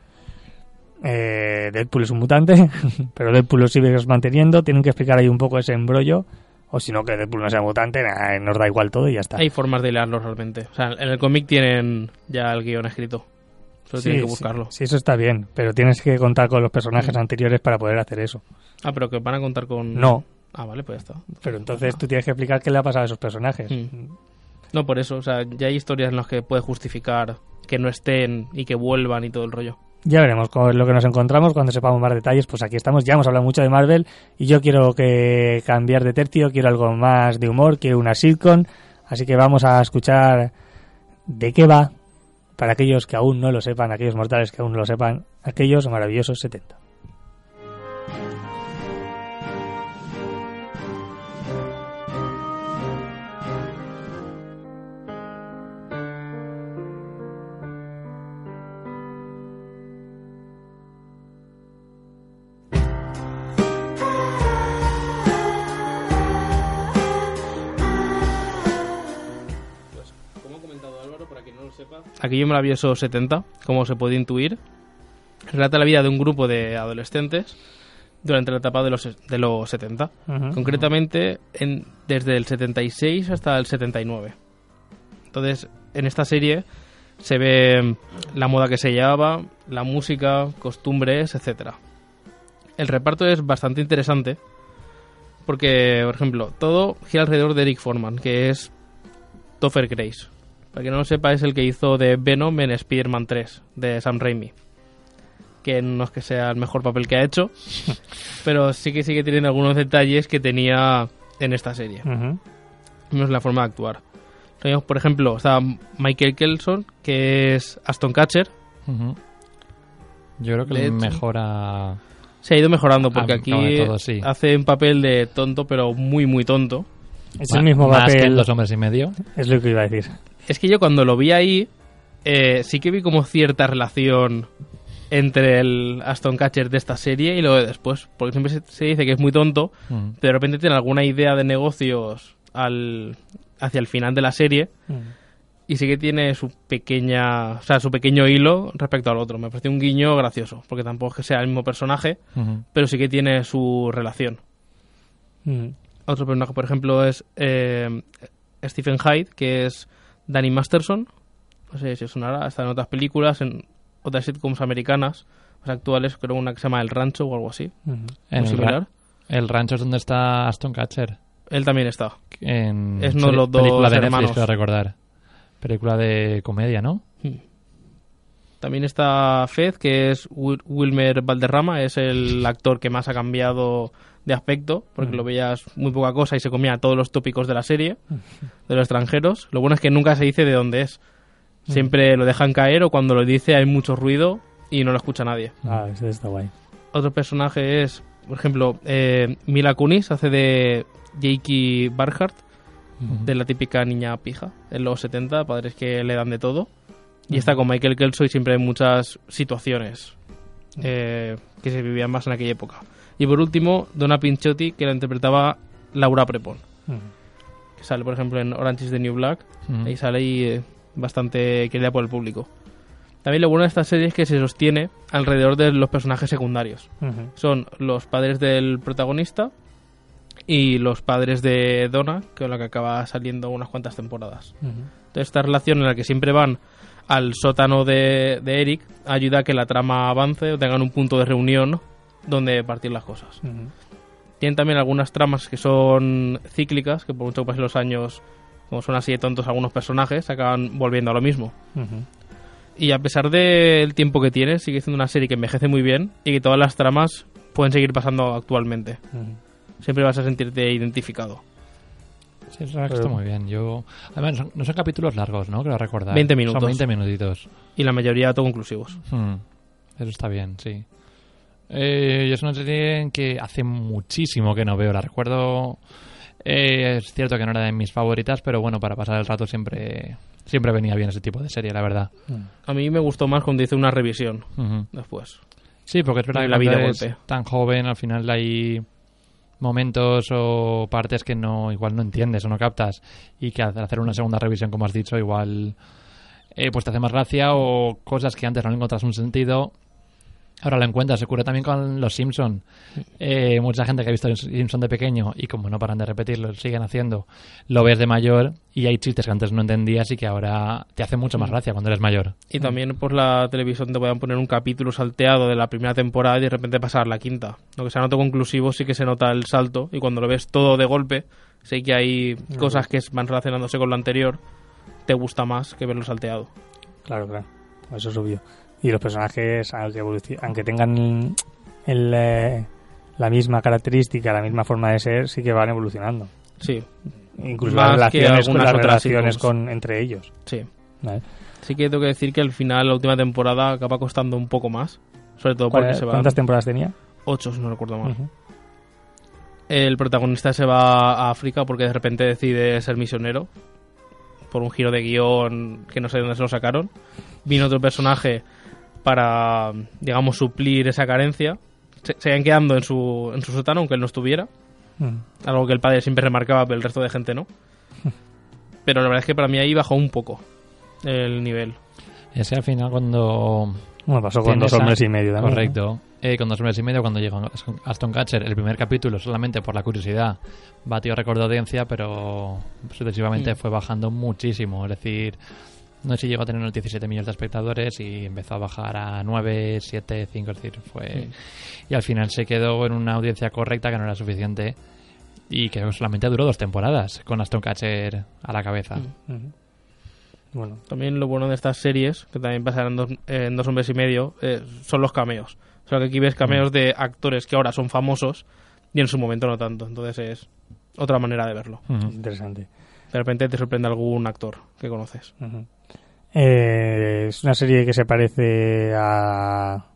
eh, Deadpool es un mutante, pero Deadpool lo sigues manteniendo. Tienen que explicar ahí un poco ese embrollo. O si no, que Deadpool no sea mutante, nah, nos da igual todo y ya está. Hay formas de hilarlo realmente. O sea, en el cómic tienen ya el guion escrito. Solo tienen que buscarlo. Sí, eso está bien, pero tienes que contar con los personajes Mm. anteriores para poder hacer eso. Ah, pero que van a contar con... No, Ah, vale, pues ya está. pero entonces tú tienes que explicar qué le ha pasado a esos personajes. Mm. No, por eso. O sea, ya hay historias en las que puedes justificar que no estén y que vuelvan y todo el rollo. Ya veremos con lo que nos encontramos cuando sepamos más detalles. Pues aquí estamos, ya hemos hablado mucho de Marvel y yo quiero que cambiar de tercio, quiero algo más de humor, quiero una sitcom, así que vamos a escuchar de qué va, para aquellos que aún no lo sepan, aquellos mortales que aún no lo sepan, aquellos maravillosos 70. Aquello maravilloso 70, como se puede intuir, relata la vida de un grupo de adolescentes durante la etapa de los, de los 70. Ujú. Concretamente, en, desde el 76 hasta el 79. Entonces, en esta serie se ve la moda que se llevaba, la música, costumbres, etcétera. el reparto es bastante interesante. Porque, por ejemplo, todo gira alrededor de Eric Foreman, que es Topher Grace. Para que no lo sepa, es el que hizo de Venom en Spider-Man 3, de Sam Raimi. Que no es que sea el mejor papel que ha hecho, pero sí que sigue teniendo algunos detalles que tenía en esta serie. No es la forma de actuar. Tenemos, por ejemplo, está Michael Kelson, que es Aston Catcher. Yo creo que le mejora. Se ha ido mejorando porque aquí no, de todo, sí. hace un papel de tonto, pero muy, muy tonto. Es ma- el mismo más que en papel. Dos Hombres y Medio. Es lo que iba a decir. Es que yo cuando lo vi ahí, eh, sí que vi como cierta relación entre el Aston Catcher de esta serie y lo de después. Porque siempre se, se dice que es muy tonto, Mm. pero de repente tiene alguna idea de negocios al, hacia el final de la serie y sí que tiene su pequeña, o sea, su pequeño hilo respecto al otro. Me pareció un guiño gracioso, porque tampoco es que sea el mismo personaje, pero sí que tiene su relación. Ujú. Otro personaje, por ejemplo, es eh, Stephen Hyde, que es Danny Masterson. No sé si os sonará, está en otras películas, en otras sitcoms americanas, más actuales, creo una que se llama El Rancho o algo así. En el, similar. ra- el rancho es donde está Aston Catcher. Él también está. En Es uno de los dos película de hermanos. Netflix, recordar. Película de comedia, ¿no? También está Fed, que es Wil- Wilmer Valderrama, es el actor que más ha cambiado de aspecto, porque lo veías muy poca cosa y se comía todos los tópicos de la serie, de los extranjeros. Lo bueno es que nunca se dice de dónde es. Siempre lo dejan caer o cuando lo dice hay mucho ruido y no lo escucha nadie. Ah, ese está guay. Otro personaje es, por ejemplo, eh, Mila Kunis, hace de Jakey Barhart, de la típica niña pija en los 70, padres que le dan de todo. Y está con Michael Kelso y siempre hay muchas situaciones eh, que se vivían más en aquella época. Y por último, Donna Pinchotti, que la interpretaba Laura Prepon, que sale, por ejemplo, en Orange is the New Black. Ujú. Ahí sale y eh, bastante querida por el público. También lo bueno de esta serie es que se sostiene alrededor de los personajes secundarios. Son los padres del protagonista y los padres de Donna, que es la que acaba saliendo unas cuantas temporadas. Entonces, esta relación en la que siempre van al sótano de, de Eric ayuda a que la trama avance o tengan un punto de reunión donde partir las cosas. Tienen también algunas tramas que son cíclicas, que por mucho que pasen los años, como son así de tontos algunos personajes, acaban volviendo a lo mismo. Y a pesar del tiempo que tiene, sigue siendo una serie que envejece muy bien y que todas las tramas pueden seguir pasando actualmente. Siempre vas a sentirte identificado. Sí, es que está muy bien. Yo... Además, no son capítulos largos, ¿no? Creo recordar. 20 minutos. Son 20 minutitos. Y la mayoría autoconclusivos. Hmm, Eso está bien, sí. Eh, yo es una serie que hace muchísimo que no veo. La recuerdo... eh, es cierto que no era de mis favoritas, pero bueno, para pasar el rato siempre siempre venía bien ese tipo de serie, la verdad. A mí me gustó más cuando hice una revisión después. Sí, porque es verdad que la vi de cuando eres golpe. tan joven, al final hay momentos o partes que no igual no entiendes o no captas y que al hacer una segunda revisión, como has dicho, igual eh, pues te hace más gracia o cosas que antes no le encontras un sentido. Ahora lo encuentras, se ocurre también con los Simpson. Eh, mucha gente que ha visto los Simpson de pequeño y como no paran de repetirlo, lo siguen haciendo, lo ves de mayor y hay chistes que antes no entendías y que ahora te hace mucho más gracia cuando eres mayor. Y también por la televisión te puedan poner un capítulo salteado de la primera temporada y de repente pasar la quinta. Aunque sea no autoconclusivo, sí que se nota el salto. Y cuando lo ves todo de golpe, sé que hay cosas que van relacionándose con lo anterior, te gusta más que verlo salteado. Claro, claro. Eso es obvio. Y los personajes, aunque, tengan el, eh, la misma característica, la misma forma de ser, sí que van evolucionando. Sí, Incluso Más las relaciones, con, las relaciones con, entre ellos. sí. ¿vale? Sí que tengo que decir que al final, la última temporada acaba costando un poco más. Sobre todo porque ¿Cuál- se van ¿Cuántas temporadas tenía? ocho, si no recuerdo mal. El protagonista se va a África porque de repente decide ser misionero. Por un giro de guion que no sé de dónde se lo sacaron. Vino otro personaje para, digamos, suplir esa carencia. Se, se iban quedando en su, en su sótano, aunque él no estuviera. Mm. Algo que el padre siempre remarcaba, pero el resto de gente no. Pero la verdad es que para mí ahí bajó un poco el nivel. Ese al final cuando Bueno, pasó con dos a- hombres y medio también. Correcto. Eh, con dos meses y medio, cuando llegó Aston Catcher, el primer capítulo, solamente por la curiosidad, batió récord de audiencia, pero sucesivamente Mm. fue bajando muchísimo. Es decir, No sé si llegó a tener unos 17 millones de espectadores y empezó a bajar a 9, 7, 5, es decir, fue... Y al final se quedó en una audiencia correcta que no era suficiente y que solamente duró dos temporadas con Aston Catcher a la cabeza. Bueno. También lo bueno de estas series, que también pasarán dos, en dos hombres y medio, eh, son los cameos. O sea, que aquí ves cameos de actores que ahora son famosos y en su momento no tanto. Entonces es otra manera de verlo. Interesante. De repente te sorprende algún actor que conoces. Eh, es una serie que se parece a...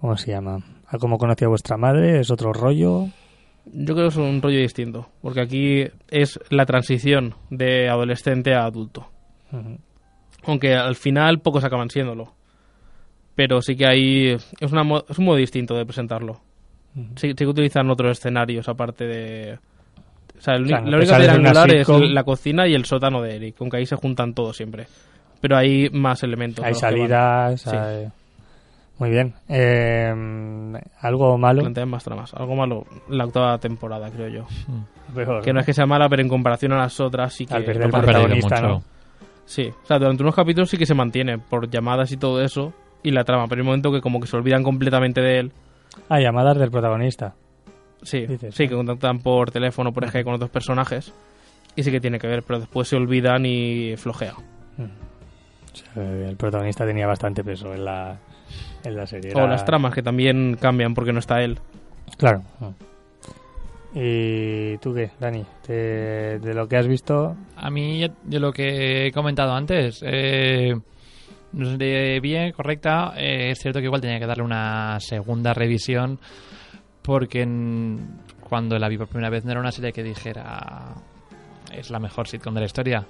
¿Cómo se llama? A cómo conocía vuestra madre. ¿Es otro rollo? Yo creo que es un rollo distinto. Porque aquí es la transición de adolescente a adulto. Aunque al final pocos acaban siéndolo. Pero sí que hay... Es, una, es un modo distinto de presentarlo. sí, que utilizan otros escenarios aparte de... O sea, la única piedra angular es la cocina y el sótano de Eric, aunque ahí se juntan todos siempre. Pero hay más elementos. Hay salidas, Muy bien. Eh, ¿Algo malo? Plantean más tramas. Algo malo la octava temporada, creo yo. Hmm. Que no es que sea mala, pero en comparación a las otras sí que... Al perder el protagonista, ¿no? Sí, o sea, durante unos capítulos sí que se mantiene por llamadas y todo eso y la trama, pero hay un momento que como que se olvidan completamente de él. Ah, llamadas del protagonista. Sí, sí, que contactan por teléfono, por ejemplo, con otros personajes y sí que tiene que ver, pero después se olvidan y flojea. El protagonista tenía bastante peso en la, en la serie. O las tramas que también cambian porque no está él. Claro. ¿Y tú qué, Dani? De, lo que has visto. A mí, de lo que he comentado antes, eh, de bien, correcta. Eh, es cierto que igual tenía que darle una segunda revisión porque cuando la vi por primera vez no era una serie que dijera es la mejor sitcom de la historia.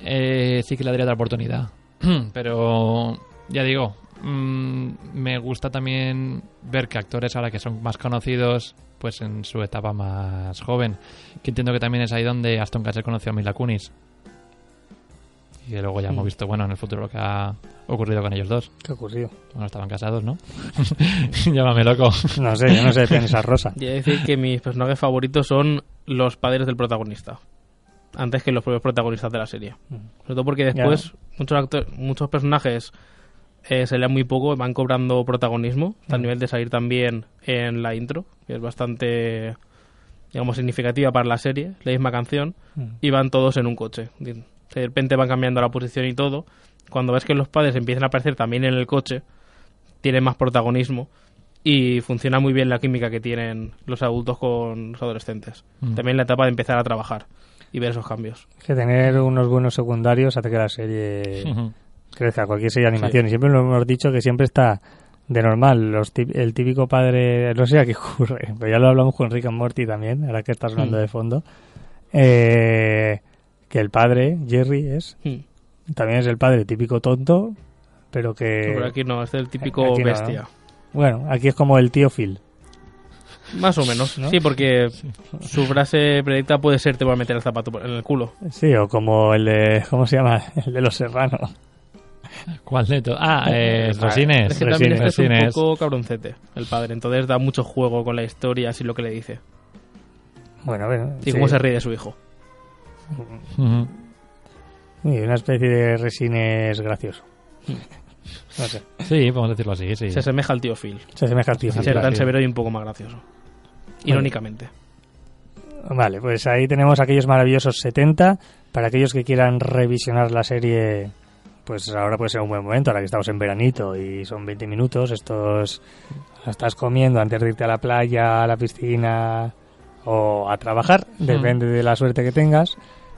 Eh, sí que le daría otra oportunidad. Pero ya digo, mm, me gusta también ver que actores ahora que son más conocidos pues en su etapa más joven. Que entiendo que también es ahí donde Aston Kutcher conoció a Mila Kunis. Y luego ya hemos visto, bueno, en el futuro lo que ha ocurrido con ellos dos. ¿Qué ha ocurrido? Bueno, estaban casados, ¿no? Llámame loco. No sé, yo no sé de esa rosa. Y decir que mis personajes favoritos son los padres del protagonista. Antes que los propios protagonistas de la serie. Mm. Sobre todo porque después muchos, actores, muchos personajes eh, se leen muy poco, van cobrando protagonismo, a mm. nivel de salir también en la intro, que es bastante, digamos, significativa para la serie, la misma canción, mm. y van todos en un coche. De repente van cambiando la posición y todo. Cuando ves que los padres empiezan a aparecer también en el coche, tienen más protagonismo y funciona muy bien la química que tienen los adultos con los adolescentes. Mm. También la etapa de empezar a trabajar y ver esos cambios. Que tener unos buenos secundarios hace que la serie crezca, cualquier serie de animación. Y siempre lo hemos dicho que siempre está de normal. Los el típico padre, no sé a qué ocurre, pero ya lo hablamos con Rick and Morty también, ahora que estás hablando mm. de fondo. Eh, que el padre, Jerry, es. Mm. También es el padre típico tonto, pero que. pero aquí no, es el típico bestia. Bueno, aquí es como el tío Phil. Más o menos, sí, porque su frase predicta puede ser te voy a meter el zapato en el culo. Sí, o como el de, ¿cómo se llama? El de los serranos. ¿Cuál de todo? Ah, eh, Resines. Es que también este es un poco cabroncete, el padre. Entonces da mucho juego con la historia, así lo que le dice. Bueno, bueno. Y cómo se ríe de su hijo. una especie de Resines gracioso. No sé. Sí, podemos decirlo así, sí. Se asemeja al tío Phil. Se asemeja al tío Phil. Ser tan severo y un poco más gracioso. Irónicamente. Vale, pues ahí tenemos aquellos maravillosos 70. Para aquellos que quieran revisionar la serie pues ahora puede ser un buen momento, ahora que estamos en veranito y son 20 minutos, estos estás comiendo antes de irte a la playa, a la piscina o a trabajar, hmm. depende de la suerte que tengas.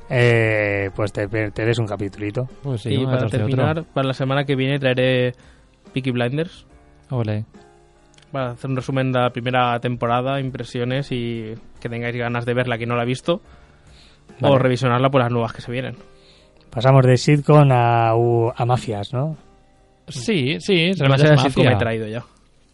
Eh, pues te, te des un capítulito. Pues y para terminar, para la semana que viene traeré Peaky Blinders. Ole. Para hacer un resumen de la primera temporada, impresiones y que tengáis ganas de verla que no la ha visto. O revisionarla por las nuevas que se vienen. Pasamos de sitcom a, a mafias, ¿no? Sí, sí, es demasiado sitcom he traído ya.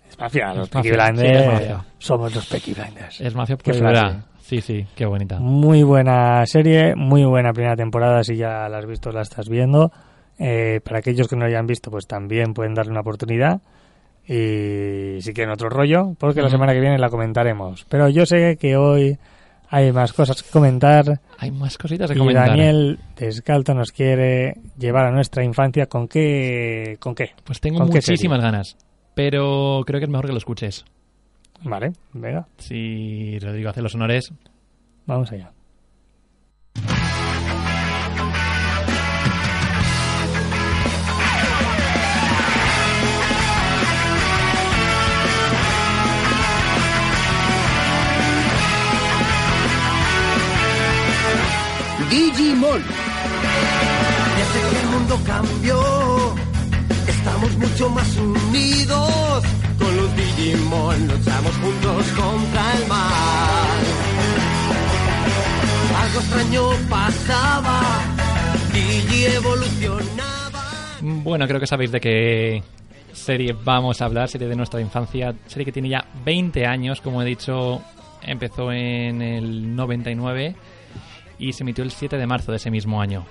Es mafia, los Peaky Blinders. somos los Peaky Blinders. Es mafia frase. Sí, sí, qué bonita. Muy buena serie, muy buena primera temporada, si ya la has visto, la estás viendo. Eh, para aquellos que no la hayan visto, pues también pueden darle una oportunidad. Y si quieren otro rollo, porque la semana que viene la comentaremos. Pero yo sé que hoy hay más cosas que comentar. Hay más cositas que y comentar. Daniel Descalto nos quiere llevar a nuestra infancia con qué. ¿Con qué? Pues tengo ¿Con qué muchísimas ganas. Pero creo que es mejor que lo escuches. Vale, venga, Si Rodrigo hace los honores. vamos allá. Digimon. Desde que el mundo cambió, estamos mucho más unidos. Con los Digimon luchamos juntos contra el mal. Algo extraño pasaba, Digi evolucionaba. Bueno, creo que sabéis de qué serie vamos a hablar, serie de nuestra infancia, serie que tiene ya 20 años, como he dicho, empezó en el 99 y se emitió el 7 de marzo de ese mismo año.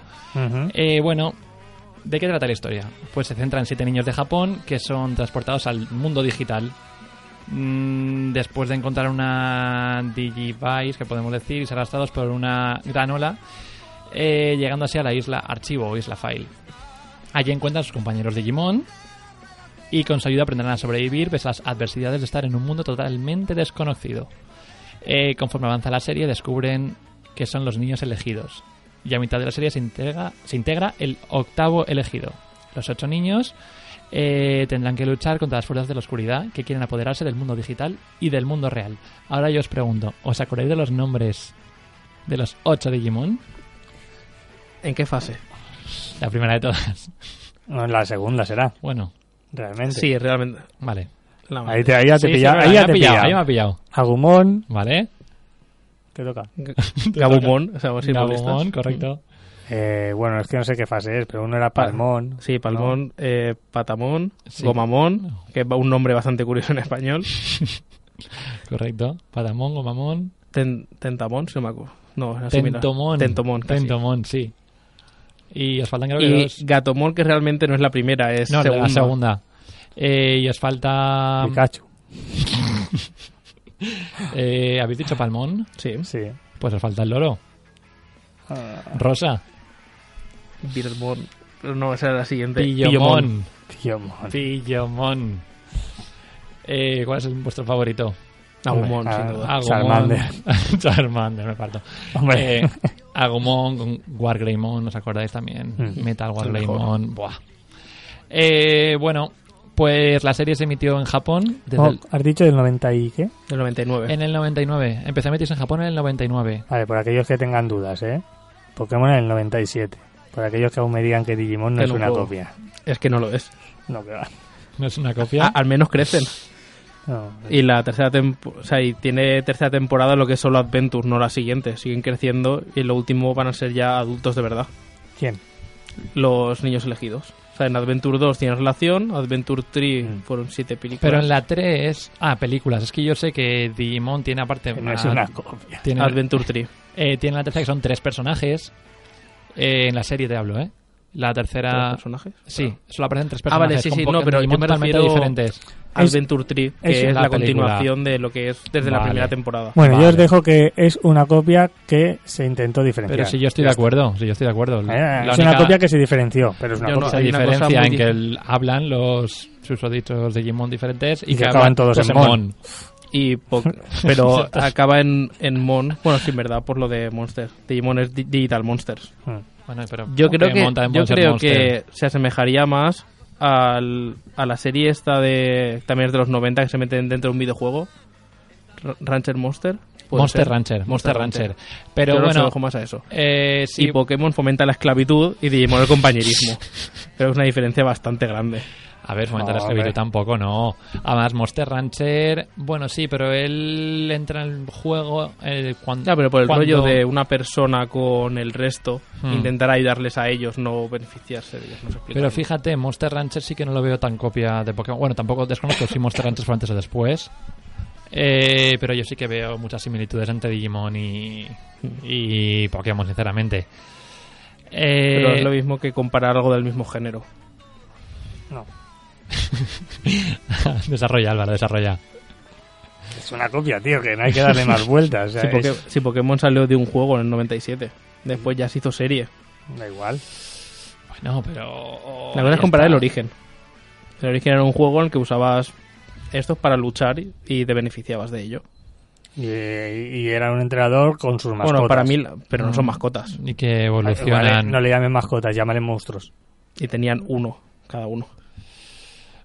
Eh, bueno, ¿de qué trata la historia? Pues se centra en siete niños de Japón que son transportados al mundo digital. Mm, después de encontrar una Digivice, que podemos decir, y ser arrastrados por una gran ola, eh, llegando así a la isla Archivo o Isla File. Allí encuentran a sus compañeros Digimon y con su ayuda aprenderán a sobrevivir pese a las adversidades de estar en un mundo totalmente desconocido. Eh, conforme avanza la serie descubren que son los niños elegidos. Y a mitad de la serie se integra, se integra el octavo elegido. Los ocho niños eh, tendrán que luchar contra las fuerzas de la oscuridad que quieren apoderarse del mundo digital y del mundo real. Ahora yo os pregunto, ¿os acordáis de los nombres de los ocho Digimon? ¿En qué fase? La primera de todas. No, la segunda será, Bueno, realmente. Sí, realmente. vale. La Ahí, te, ahí ya te Sí, pilla, sí, ahí me ya ha te pillado, pilla. ahí me ha pillado. Agumon, ¿Vale? Te toca. Gabumon, o sea. Gabumon, correcto. Eh, bueno, es que no sé qué fase es, pero uno era Palmón. Sí, Palmón, eh, Patamón, Sí. Gomamón, que es un nombre bastante curioso en español. Correcto. Patamón, Gomamón. Ten- Tentamón, si no me acuerdo. No, similar. Tentomón. Tentomón, casi. Tentomón, sí. Y os faltan creo que Y dos. Gatomón, que realmente no es la primera, es No, segunda. la segunda. Eh, y os falta. Pikachu. Eh, ¿Habéis dicho Palmón? Sí, Sí. Pues os falta el loro. Ah, Rosa. Birmón. Pero no, esa era la siguiente. Pillomón. mon. Pillomón. Eh, ¿Cuál es vuestro favorito? Agumón, Hombre, sin ah, duda. Agumon. Charmander. Charmander, me parto. Hombre. Eh, Agumon con Wargreymon, ¿os acordáis también? Mm. Metal Wargreymon. Buah. Eh, bueno, pues la serie se emitió en Japón desde Oh, el- ¿Has dicho del 90 y qué? Del 99. en el 99. Empezó a emitirse en Japón en el 99. Vale, por aquellos que tengan dudas, ¿eh? Pokémon en el 97. Por aquellos que aún me digan que Digimon no es una copia. Es que no lo es. No, que va. No es una Ah, copia. al menos crecen. No. Y la tercera temporada, o sea, y tiene tercera temporada lo que es solo Adventure, no la siguiente. Siguen creciendo y lo último van a ser ya adultos de verdad. ¿Quién? Los niños elegidos. O sea, en Adventure 2 tiene relación, Adventure 3 Mm. fueron siete películas. Pero en la 3... Ah, películas. Es que yo sé que Digimon tiene aparte... No es una- una copia. tiene, Adventure 3. eh, tiene la tercera que son tres personajes. Eh, en la serie te hablo, ¿eh? La tercera... ¿Tres personajes? Sí, solo aparecen tres Ah, personajes. vale, sí, sí, no, pero yo me refiero- diferentes. Adventure 3, que es es, la la, continuación de lo que es desde la Vale. primera temporada. Bueno, Vale. yo os dejo que es una copia que se intentó diferenciar. Pero si yo estoy de acuerdo, si yo estoy de acuerdo. Eh, La es única- una copia que se diferenció, pero es una Yo no- copia. se hay una cosa diferencia en que el- hablan los susodichos de Digimon diferentes y, Y que hablan acaban todos en Mon. Y po- pero acaba en, en Mon. Bueno, sí, en verdad, por lo de Monster. Digimon es Di- Digital Monsters. Mm. Bueno, pero Yo creo que, Pokémon también yo creo que se asemejaría más al, a la serie esta de. También es de los 90 que se meten dentro de un videojuego. R- Rancher Monster. Monster ser. Rancher, Monster Rancher. Pero Yo no se bueno, dejo más a eso. eh, sí, Y Pokémon fomenta la esclavitud y Digimon el compañerismo. Creo que es una diferencia bastante grande. A ver, la esclavitud tampoco, no. Además, Monster Rancher, bueno, sí, pero él entra en el juego eh, cuando... Ya, pero por el cuando- rollo de una persona con el resto, Hmm. intentar ayudarles a ellos, no beneficiarse de ellos. No se Pero fíjate, Monster Rancher sí que no lo veo tan copia de Pokémon. Bueno, tampoco desconozco si Monster Rancher fue antes o después. Eh, pero yo sí que veo muchas similitudes entre Digimon y, y Pokémon, sinceramente. Eh, Pero es lo mismo que comparar algo del mismo género. No. desarrolla, Álvaro, desarrolla. Es una copia, tío, que no hay que darle más vueltas. o sea, Sí, porque, es- sí, Pokémon salió de un juego en el 97. Después ya se hizo serie. Da igual. Bueno, pero... La cosa es comparar está. el origen. El origen era un juego en el que usabas estos para luchar y- te beneficiabas de ello. Y, y era un entrenador con sus mascotas. Bueno, para mí, pero no son Mm. mascotas. Y que Vale, evolucionan... no le llamen mascotas, llámale monstruos. Y tenían uno, cada uno.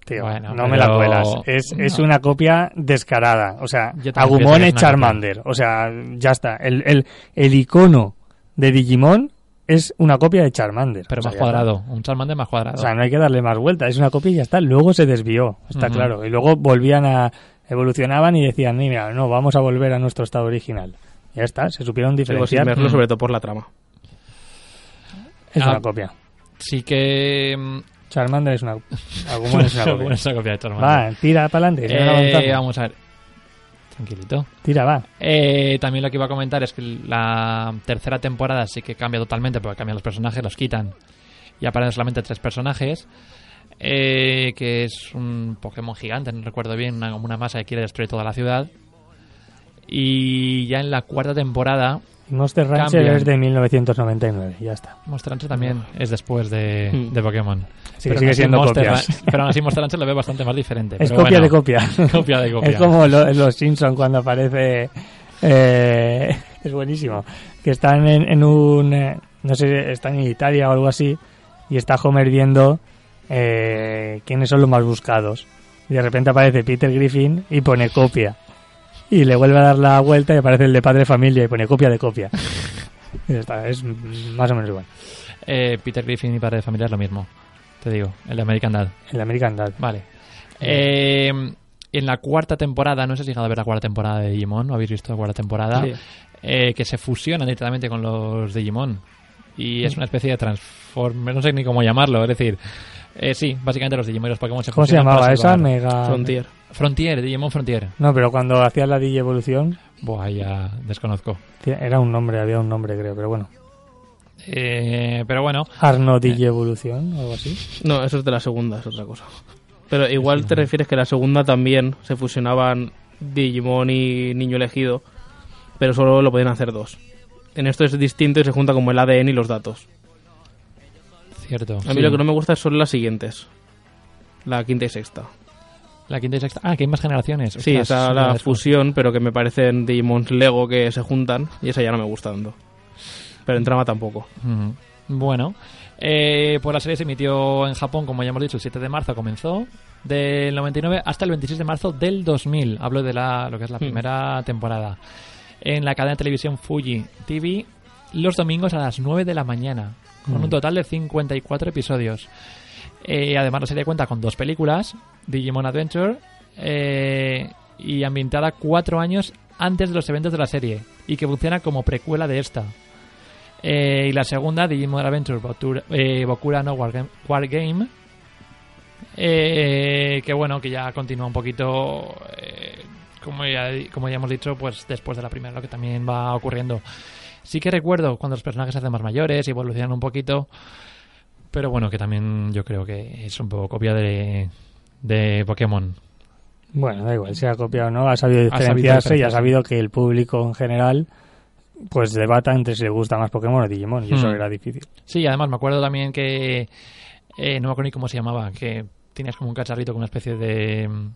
Tío, Bueno, no me la cuelas. Es, es una copia descarada. O sea, Agumon es Charmander. O sea, ya está. El, el, el icono de Digimon es una copia de Charmander. Pero O sea, más cuadrado. Un Charmander más cuadrado. O sea, no hay que darle más vuelta. Es una copia y ya está. Luego se desvió, está claro. Y luego volvían a... Evolucionaban y decían, mira, no, vamos a volver a nuestro estado original. Ya está, se supieron Sigo sin diferenciar. verlo, Mm. sobre todo por la trama. Es Ah, una copia. Sí que... Charmander es una... Agumon es una copia. De Charmander. Va, tira para adelante. Eh, vamos a ver. Tranquilito. Tira, va. Eh, también lo que iba a comentar es que la tercera temporada sí que cambia totalmente porque cambian los personajes, los quitan y aparecen solamente tres personajes. eh, que es un Pokémon gigante, no recuerdo bien, una, como una masa que quiere destruir toda la ciudad. Y ya en la cuarta temporada, Monster Rancher Cambian. es de 1999, ya está. Monster Rancher también es después de, Mm. de Pokémon. Sí, Pero sigue aún así siendo Monster copias. Pero aún así Monster Rancher lo veo bastante más diferente. Es pero copia bueno, de copia. Copia de copia. Es como lo- los Simpsons cuando aparece... eh, es buenísimo. Que están en, en un... eh, no sé, están en Italia o algo así. Y está Homer viendo eh, quiénes son los más buscados. Y de repente aparece Peter Griffin y pone copia. Y le vuelve a dar la vuelta y aparece el de Padre Familia y pone copia de copia. Y ya está, es más o menos igual. Eh, Peter Griffin y Padre de Familia es lo mismo. Te digo, el de American Dad. El American Dad. Vale. Eh, en la cuarta temporada, no sé si has llegado a ver la cuarta temporada de Digimon, ¿o habéis visto la cuarta temporada? Sí. Eh, que se fusionan directamente con los Digimon. Y es una especie de transformer, no sé ni cómo llamarlo, es decir, eh, sí, básicamente los Digimon y los Pokémon se ¿Cómo se llamaba esa? Mega... Frontier. Frontier, Digimon Frontier. No, pero cuando hacías la Digievolución, Buah, ya desconozco. era un nombre, había un nombre creo, pero bueno. Eh, pero bueno, Arno Digievolución o algo así. No, eso es de la segunda, es otra cosa. Pero igual te refieres que la segunda también se fusionaban Digimon y Niño Elegido, pero solo lo podían hacer dos. En esto es distinto y se junta como el ADN y los datos. cierto. A mí sí. lo que no me gusta son las siguientes. La quinta y sexta. La quinta y sexta. Ah, que hay más generaciones. Sí, Ostras, esa eso la fusión, pero que me parecen Digimons Lego que se juntan y esa ya no me gusta tanto. Pero en trama tampoco. Bueno, eh, pues la serie se emitió en Japón, como ya hemos dicho, el 7 de marzo comenzó, del 99 hasta el 26 de marzo del 2000. Hablo de la, lo que es la Hmm. primera temporada. En la cadena de televisión Fuji TV, los domingos a las 9 de la mañana, con Mm. un total de 54 episodios. Eh, además, la serie cuenta con dos películas, Digimon Adventure, eh, y ambientada cuatro años antes de los eventos de la serie, y que funciona como precuela de esta. Eh, y la segunda, Digimon Adventure Botura- eh, Bokura no War Game, War Game, eh, que bueno, que ya continúa un poquito, eh, como, ya, como ya hemos dicho, pues después de la primera, lo que también va ocurriendo. Sí que recuerdo cuando los personajes se hacen más mayores y evolucionan un poquito, pero bueno, que también yo creo que es un poco copia de, de Pokémon. Bueno, da igual, se ha copiado o no, ha sabido sabido diferenciarse y ha sabido que el público en general pues debata entre si le gusta más Pokémon o Digimon y eso Hmm. era difícil. Sí, además me acuerdo también que. eh, no me acuerdo ni cómo se llamaba, que tenías como un cacharrito con una especie de. mm,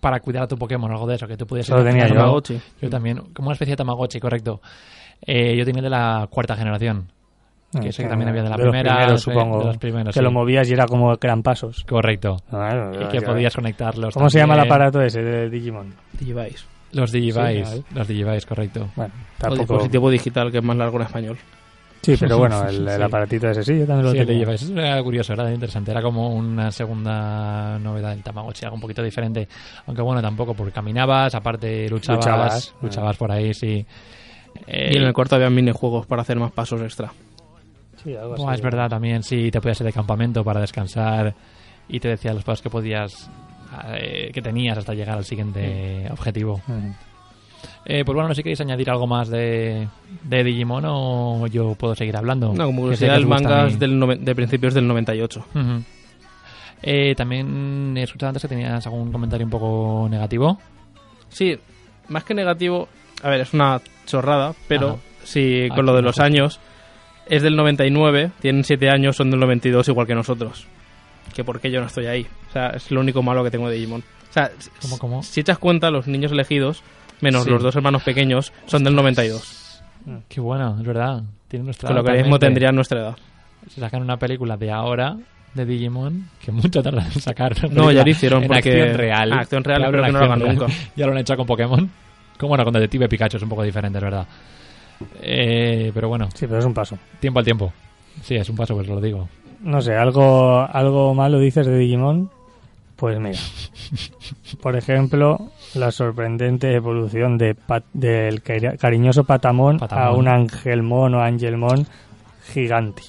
para cuidar a tu Pokémon o algo de eso, que tú pudieras. Eso lo tenía yo. Tamagotchi. Yo también, como una especie de Tamagotchi, correcto. Eh, yo tenía el de la cuarta generación, que ese que también había de la primera. primeros, sí, supongo, de los primeros, que sí. lo movías y era como que eran pasos. Correcto. Claro, Y que ya- podías conectarlos. ¿Cómo se llama el aparato ese de Digimon? Digivice. Los Digivice. Sí, los Digivice, correcto. Bueno, O tampoco... dispositivo digital, que es más largo en español. Sí, pero bueno, el, el aparatito ese sí, yo también lo Sí, el. Digivice. Eso era curioso, era interesante. Era como una segunda novedad del Tamagotchi, algo un poquito diferente. Aunque bueno, tampoco, porque caminabas, aparte luchabas, luchabas, Luchabas, por ahí, sí. Eh, Y en el cuarto había minijuegos para hacer más pasos extra. Sí, algo buah, así. es verdad también, sí, te podías ir de campamento para descansar y te decía los pasos que podías, eh, que tenías hasta llegar al siguiente objetivo. Eh, pues bueno, no sé si queréis añadir algo más de, de Digimon o yo puedo seguir hablando. No, como curiosidad, el os gusta manga a mí. es del noven- de principios del 98. Ujú. Eh, también he escuchado antes que tenías algún comentario un poco negativo. Sí, más que negativo, a ver, es una chorrada, pero Ajá. si Ah, con lo de los años es del 99, tienen 7 años, son del 92 igual que nosotros. Que por qué yo no estoy ahí. O sea, es lo único malo que tengo de Digimon. O sea, s- ¿Cómo, cómo? si echas cuenta, los niños elegidos, menos Sí. los dos hermanos pequeños, son del 92. Qué bueno, es verdad. Tiene nuestra Con lo que mismo tendrían nuestra edad. Si sacan una película de ahora de Digimon, que mucho tardan en sacar. No, ya lo hicieron en porque- acción real. Ah, acción real, Claro, creo que no lo hagan nunca. Ya lo han hecho con Pokémon. Como bueno, con Detective Pikachu es un poco diferente, es verdad. Eh, pero bueno, Sí, pero es un paso. tiempo al tiempo. Sí, es un paso, pues lo digo. No sé, algo, algo malo dices de Digimon. Pues mira, por ejemplo, la sorprendente evolución de Pat- del cari- cariñoso Patamón, a un Angelmon o Angelmon gigante.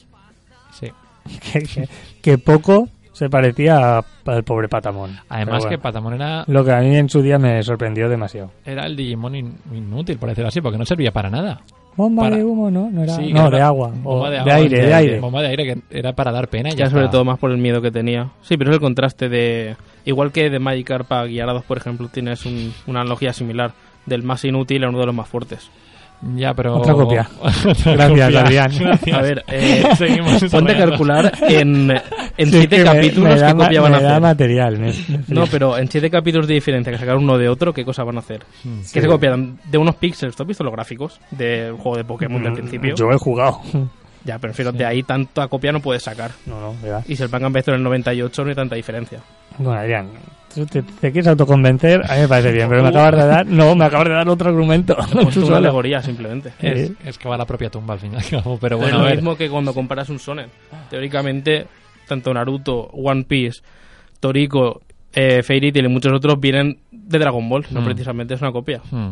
Sí. Que, que- que poco se parecía a- al pobre Patamón. Además que Patamon era, Lo que a mí en su día me sorprendió demasiado. era el Digimon in- inútil, por decirlo así, porque no servía para nada. Bomba Para- de humo, ¿no? No, era, Sí, no era de agua. bomba de, agua, aire, de, aire. Bomba de aire que era para dar pena y ya, Ya sobre todo más por el miedo que tenía. Sí, pero es el contraste de... Igual que de Magikarp a Gyarados, por ejemplo, tienes un- una analogía similar. Del más inútil a uno de los más fuertes. Ya, pero... Otra copia. Otra Gracias, copia. Adrián. Gracias. A ver, eh, Seguimos ponte a calcular en, en Sí, siete me- capítulos me qué copia van a me da hacer. material. me- me No, pero en siete capítulos de diferencia que sacar uno de otro, ¿qué cosa van a hacer? Mm. Que se copian de unos píxeles. ¿Tú has visto los gráficos del juego de Pokémon del Mm, principio? Yo he jugado. Ya, pero prefiero de ahí tanta copia no puedes sacar. No, no, verás. Y si el Pan empezó en el 98 no hay tanta diferencia. Bueno, Adrián, tú te, te quieres autoconvencer, a mí me parece bien, pero me acabas de dar, no, me acabas de dar otro argumento. Tú una alegoría simplemente. Es, es que va a la propia tumba al fin y al cabo, pero es bueno, lo a ver. mismo que cuando comparas un Sonen. Teóricamente, tanto Naruto, One Piece, Toriko, eh, Fairy Tail y muchos otros vienen de Dragon Ball. No Mm. precisamente es una copia. Mm.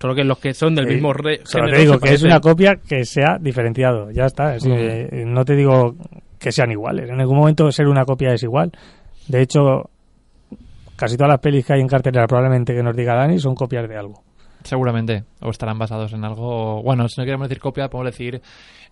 Solo que los que son del Sí. mismo re Solo te digo que es una copia que sea diferenciado, ya está. Mm. eh, no te digo que sean iguales, en algún momento ser una copia es igual. De hecho, casi todas las pelis que hay en cartelera, probablemente que nos diga Dani, son copias de algo. Seguramente. O estarán basados en algo. Bueno, si no queremos decir copia, podemos decir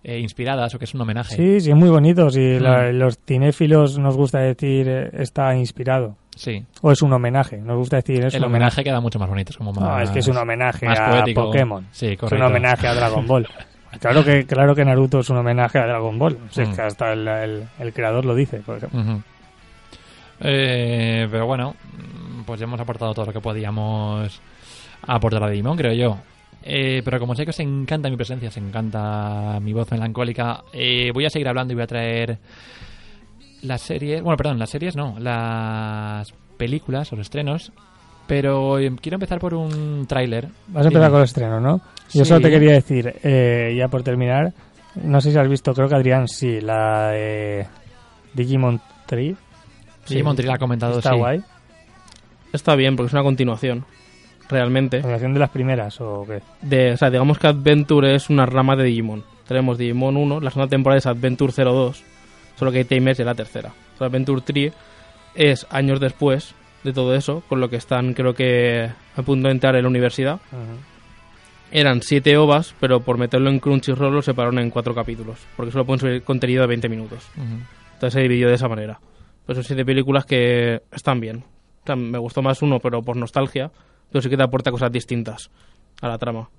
eh, inspiradas o que es un homenaje. Sí, sí, es muy bonito. Si Mm. la- los cinéfilos nos gusta decir eh, está inspirado. Sí. O es un homenaje, nos gusta decir es El un homenaje queda mucho más bonito. Es como más, No, es que es un homenaje a poético. Pokémon. Sí, Es un homenaje a Dragon Ball. Claro que, claro que Naruto es un homenaje a Dragon Ball. Si es Mm. que hasta el, el- el creador lo dice. por ejemplo. Ujú. Eh, pero bueno, pues ya hemos aportado todo lo que podíamos aportar a Digimon, creo yo. Eh, pero como sé que os encanta mi presencia, os encanta mi voz melancólica, eh, voy a seguir hablando y voy a traer las series, bueno, perdón, las series no, las películas o los estrenos, pero eh, quiero empezar por un tráiler. Vas a empezar con el estreno, ¿no? Yo Sí. solo te quería decir, eh, ya por terminar, no sé si has visto, creo que Adrián sí, la de Digimon Tree. Sí, Montreal ha comentado, Está sí. guay. Está bien porque es una continuación. Realmente. ¿En relación de las primeras o qué? De, o sea, digamos que Adventure es una rama de Digimon. Tenemos Digimon 1, la segunda temporada es Adventure 02, solo que hay Tamers de la tercera. O sea, Adventure 3 es años después de todo eso, con lo que están creo que a punto de entrar en la universidad. Eran siete ovas, pero por meterlo en Crunchyroll lo separaron en cuatro capítulos, porque solo pueden subir contenido de 20 minutos. Entonces se dividió de esa manera. Pues son siete películas que están bien. O sea, me gustó más uno, pero por nostalgia, pero sí que te aporta cosas distintas a la trama.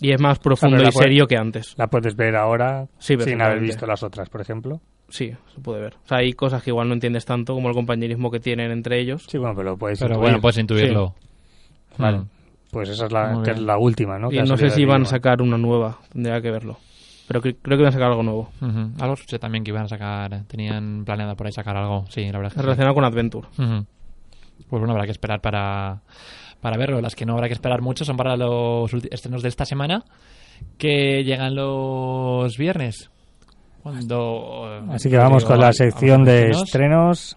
Y es más profundo y puede- serio que antes. La puedes ver ahora Sí, sin haber visto las otras, por ejemplo. Sí, se puede ver. O sea, hay cosas que igual no entiendes tanto, como el compañerismo que tienen entre ellos. Sí, bueno, pero lo puedes Pero intuir. bueno, puedes intuirlo. Vale. Pues esa es la, que es la última, ¿no? y no sé si van a sacar una nueva, tendría que verlo. Pero cre- creo que van a sacar algo nuevo. Ujú. Algo escuché también que iban a sacar, tenían planeado por ahí sacar algo. Sí, la verdad es que sí. Relacionado con Adventure. Ujú. Pues bueno, habrá que esperar para, para verlo. Las que no habrá que esperar mucho son para los estrenos de esta semana, que llegan los viernes. Cuando, eh, Así que vamos digo, con la sección de estrenos.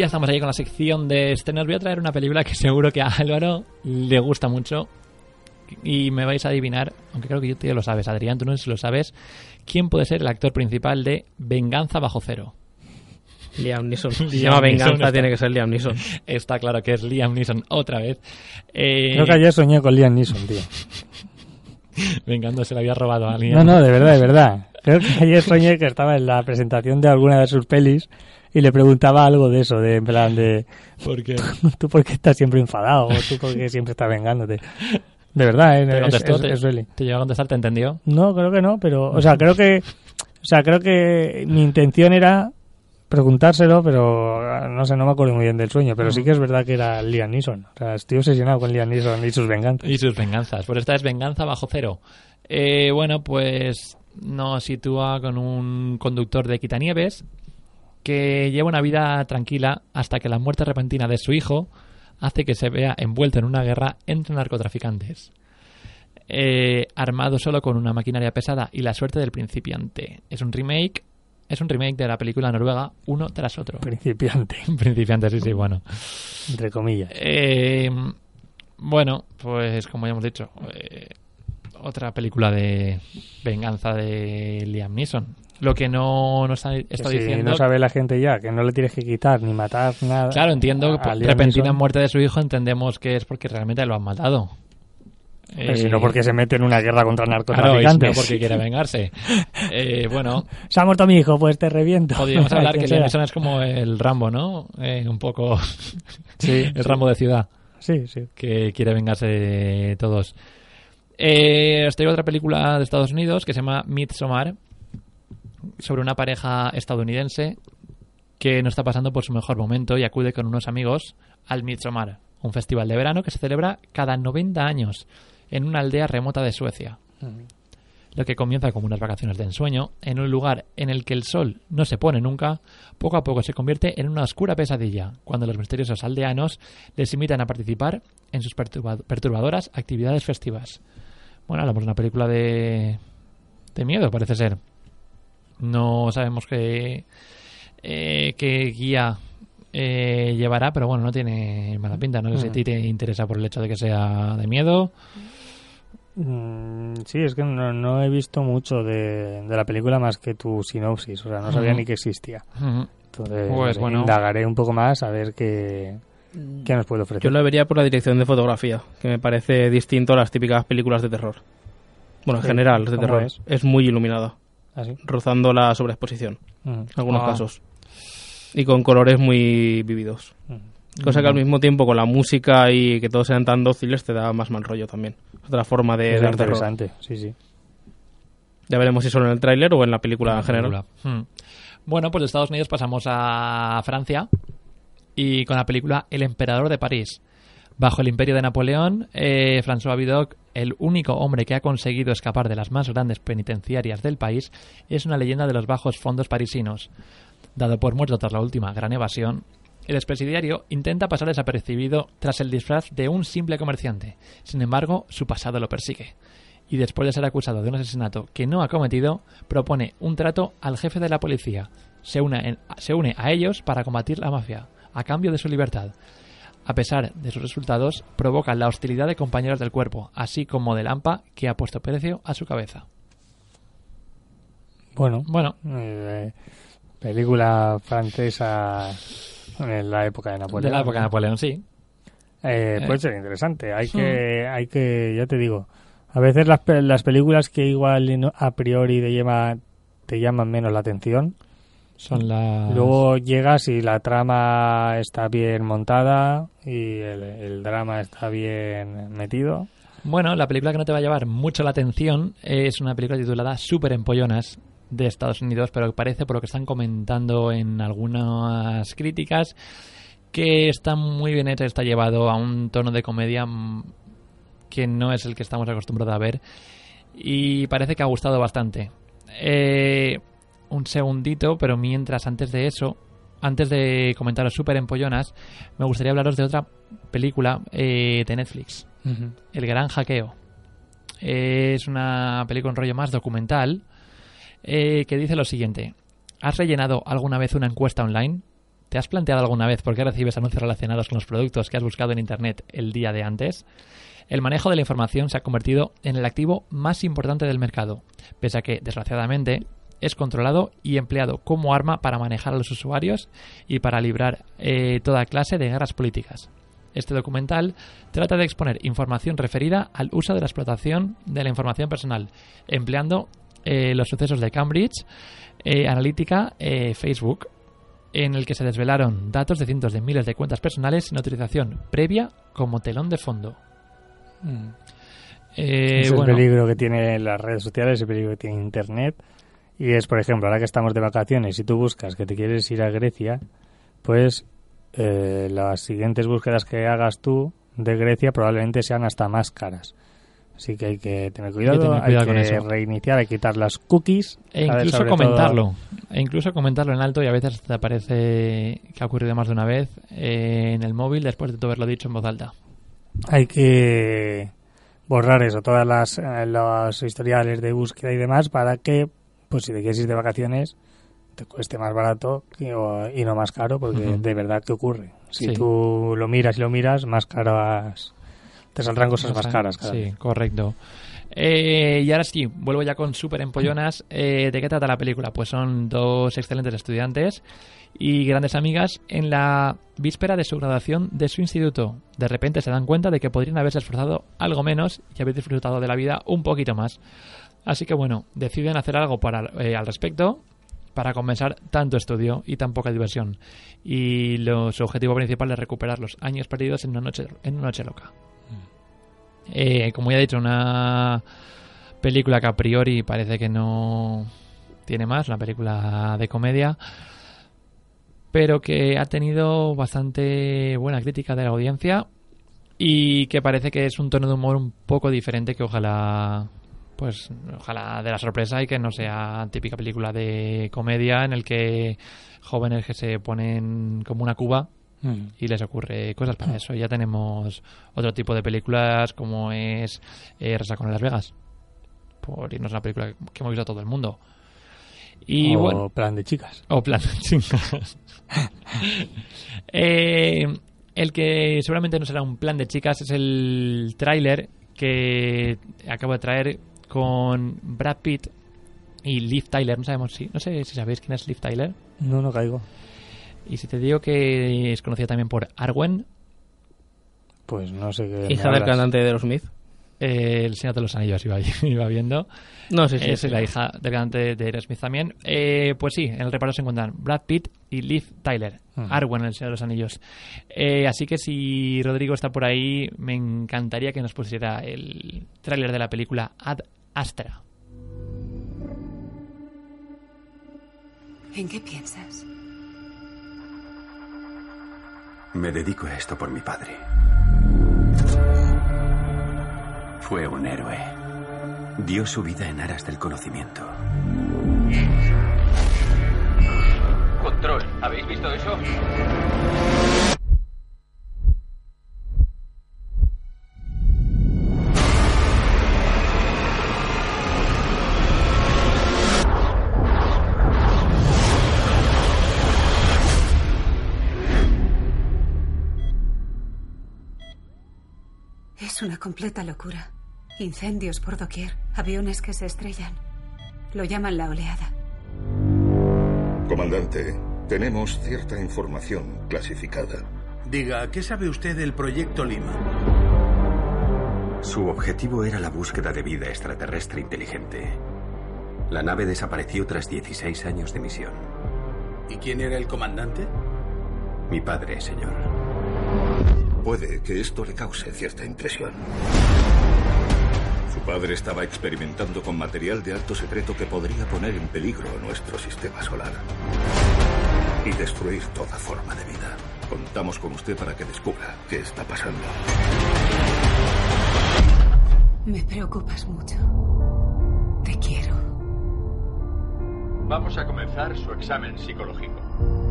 Ya estamos ahí con la sección de estrenos. Voy a traer una película que seguro que a Álvaro le gusta mucho y me vais a adivinar, aunque creo que yo tú ya lo sabes, Adrián, tú no sé si lo sabes, quién puede ser el actor principal de Venganza bajo cero. Liam Neeson. Si Liam llama Neeson Venganza, tiene que ser Liam Neeson. Está claro que es Liam Neeson otra vez. Eh, Creo que ayer soñé con Liam Neeson, tío. Vengando se le había robado a alguien. No, no, de verdad, de verdad. Creo que ayer soñé que estaba en la presentación de alguna de sus pelis y le preguntaba algo de eso, de en plan de Porque ¿tú por qué estás siempre enfadado? ¿O tú por qué siempre estás vengándote? De verdad, ¿eh? te Es- contestó, es- te, es really. te llegó a contestar, ¿te entendió? No, creo que no, pero, o sea, creo que, o sea, creo que mi intención era preguntárselo, pero no sé, no me acuerdo muy bien del sueño, pero sí que es verdad que era Liam Neeson. O sea, estoy obsesionado con Liam Neeson y sus venganzas. Y sus venganzas. Pues esta es Venganza bajo cero. Eh, bueno, pues nos sitúa con un conductor de quitanieves que lleva una vida tranquila hasta que la muerte repentina de su hijo hace que se vea envuelto en una guerra entre narcotraficantes. Eh, armado solo con una maquinaria pesada y la suerte del principiante. Es un remake, es un remake de la película noruega uno tras otro. Principiante, principiante, sí, sí, bueno. entre comillas. Eh, bueno, pues como ya hemos dicho, eh, otra película de venganza de Liam Neeson. Lo que no Que está si diciendo... no sabe la gente ya que no le tienes que quitar ni matar nada. Claro, entiendo, Liam repentina Neeson, muerte de su hijo, entendemos que es porque realmente lo han matado. Eh, sino porque se mete en una guerra contra Claro, narcotraficantes. no porque quiere vengarse. Eh, bueno, Se ha muerto mi hijo, pues te reviento. podríamos hablar que. Liam es como el Rambo, ¿no? Eh, un poco Sí, el Rambo de ciudad. sí, sí. que quiere vengarse todos. Eh, os traigo otra película de Estados Unidos que se llama Midsommar, sobre una pareja estadounidense que no está pasando por su mejor momento y acude con unos amigos al Midsommar, un festival de verano que se celebra cada 90 años en una aldea remota de Suecia. Lo que comienza como unas vacaciones de ensueño, en un lugar en el que el sol no se pone nunca, poco a poco se convierte en una oscura pesadilla, cuando los misteriosos aldeanos les invitan a participar en sus perturba- perturbadoras actividades festivas. Bueno, hablamos de una película de, de miedo, parece ser. No sabemos qué, eh, qué guía eh, llevará, pero bueno, no tiene mala pinta. No sé si a ti te interesa por el hecho de que sea de miedo. Mm, sí, es que no, no he visto mucho de, de la película más que tu sinopsis. O sea, no sabía ni que existía. Entonces, Pues, bueno. indagaré un poco más a ver qué, qué nos puede ofrecer. Yo lo vería por la dirección de fotografía, que me parece distinto a las típicas películas de terror. Bueno, en general, de ¿cómo terror. es? Es? muy iluminada, ¿Ah, sí? rozando la sobreexposición, en algunos Ah. casos. Y con colores muy vividos. Cosa que al mismo tiempo con la música y que todos sean tan dóciles te da más mal rollo también. Otra forma de Es dar terror. interesante, sí, sí. Ya veremos si solo en el tráiler o en la película en general. película. Hmm. Bueno, pues de Estados Unidos pasamos a Francia y con la película El Emperador de París. Bajo el imperio de Napoleón, eh, François Vidocq, el único hombre que ha conseguido escapar de las más grandes penitenciarias del país, es una leyenda de los bajos fondos parisinos. Dado por muerto tras la última gran evasión, el expresidiario intenta pasar desapercibido tras el disfraz de un simple comerciante. Sin embargo, su pasado lo persigue. Y después de ser acusado de un asesinato que no ha cometido, propone un trato al jefe de la policía. Se une, se une a ellos para combatir la mafia, a cambio de su libertad. A pesar de sus resultados, provoca la hostilidad de compañeros del cuerpo, así como del AMPA, que ha puesto precio a su cabeza. Bueno, Bueno, eh, película francesa en la época de Napoleón. de la época de Napoleón, sí. Eh, puede ser interesante. Hay que, hay que, ya te digo, a veces las, las películas que igual a priori te, llama, te llaman menos la atención, Son las... luego llegas y la trama está bien montada y el, el drama está bien metido. Bueno, la película que no te va a llevar mucho la atención es una película titulada Super Empollonas de Estados Unidos, pero parece por lo que están comentando en algunas críticas que está muy bien hecha, está llevado a un tono de comedia mm, que no es el que estamos acostumbrados a ver y parece que ha gustado bastante. Eh, un segundito, pero mientras antes de eso, antes de comentaros Super Empollonas, me gustaría hablaros de otra película eh, de Netflix. El Gran Hackeo. Es una película en rollo más documental eh, que dice lo siguiente. ¿Has rellenado alguna vez una encuesta online? ¿Te has planteado alguna vez por qué recibes anuncios relacionados con los productos que has buscado en Internet el día de antes? El manejo de la información se ha convertido en el activo más importante del mercado, pese a que, desgraciadamente, es controlado y empleado como arma para manejar a los usuarios y para librar eh, toda clase de guerras políticas. Este documental trata de exponer información referida al uso de la explotación de la información personal, empleando eh, los sucesos de Cambridge eh, Analytica, Facebook, en el que se desvelaron datos de cientos de miles de cuentas personales sin autorización previa como telón de fondo. Mm. Eh, es el peligro que tienen las redes sociales, el peligro que tiene Internet. Y es, por ejemplo, ahora que estamos de vacaciones y tú buscas que te quieres ir a Grecia, pues eh, las siguientes búsquedas que hagas tú de Grecia probablemente sean hasta más caras. Así que hay que tener cuidado, hay que, reiniciar, hay que quitar las cookies. E incluso comentarlo. E incluso comentarlo en alto y a veces te parece que ha ocurrido más de una vez eh, en el móvil después de tú haberlo dicho en voz alta. Hay que borrar eso, todas las eh, los historiales de búsqueda y demás para que, pues si te quieres ir de vacaciones, te cueste más barato y no más caro, porque de verdad que ocurre. Si tú lo miras y lo miras, más caro has te saldrán cosas más caras. sí, correcto. Eh, y ahora sí, vuelvo ya con súper empollonas. Eh, ¿De qué trata la película? Pues son dos excelentes estudiantes y grandes amigas en la víspera de su graduación de su instituto. De repente se dan cuenta de que podrían haberse esforzado algo menos y haber disfrutado de la vida un poquito más. Así que bueno, deciden hacer algo para, eh, al respecto para compensar tanto estudio y tan poca diversión. Y su objetivo principal es recuperar los años perdidos en una noche, en una noche loca. Eh, como ya he dicho, una película que a priori parece que no tiene más, una película de comedia, pero que ha tenido bastante buena crítica de la audiencia y que parece que es un tono de humor un poco diferente que ojalá pues ojalá de la sorpresa y que no sea típica película de comedia en el que jóvenes que se ponen como una cuba Mm. y les ocurre cosas para eso. Ya tenemos otro tipo de películas como es eh, con Las Vegas, por irnos a una película que hemos visto todo el mundo. Y o plan de chicas. O plan de chicas. Eh, el que seguramente no será un plan de chicas es el tráiler que acabo de traer con Brad Pitt y Liv Tyler. No sabemos si, no sé si sabéis quién es Liv Tyler. No, no caigo. Y si te digo que es conocida también por Arwen. Pues no sé qué. Hija del cantante de los Smith. Eh, el Señor de los Anillos iba, iba viendo. No, sí, sí. Es la hija del cantante de Aerosmith también. Eh, pues sí, en el reparto se encuentran Brad Pitt y Liv Tyler. Arwen, el Señor de los Anillos. Eh, así que si Rodrigo está por ahí, me encantaría que nos pusiera el tráiler de la película Ad Astra. ¿En qué piensas? Me dedico a esto por mi padre. Fue un héroe. Dio su vida en aras del conocimiento. Control, ¿habéis visto eso? Una completa locura. Incendios por doquier, aviones que se estrellan. Lo llaman la oleada. Comandante, tenemos cierta información clasificada. Diga, ¿qué sabe usted del proyecto Lima? Su objetivo era la búsqueda de vida extraterrestre inteligente. La nave desapareció tras 16 años de misión. ¿Y quién era el comandante? Mi padre, señor. Puede que esto le cause cierta impresión. Su padre estaba experimentando con material de alto secreto que podría poner en peligro nuestro sistema solar y destruir toda forma de vida. Contamos con usted para que descubra qué está pasando. Me preocupas mucho. Te quiero. Vamos a comenzar su examen psicológico.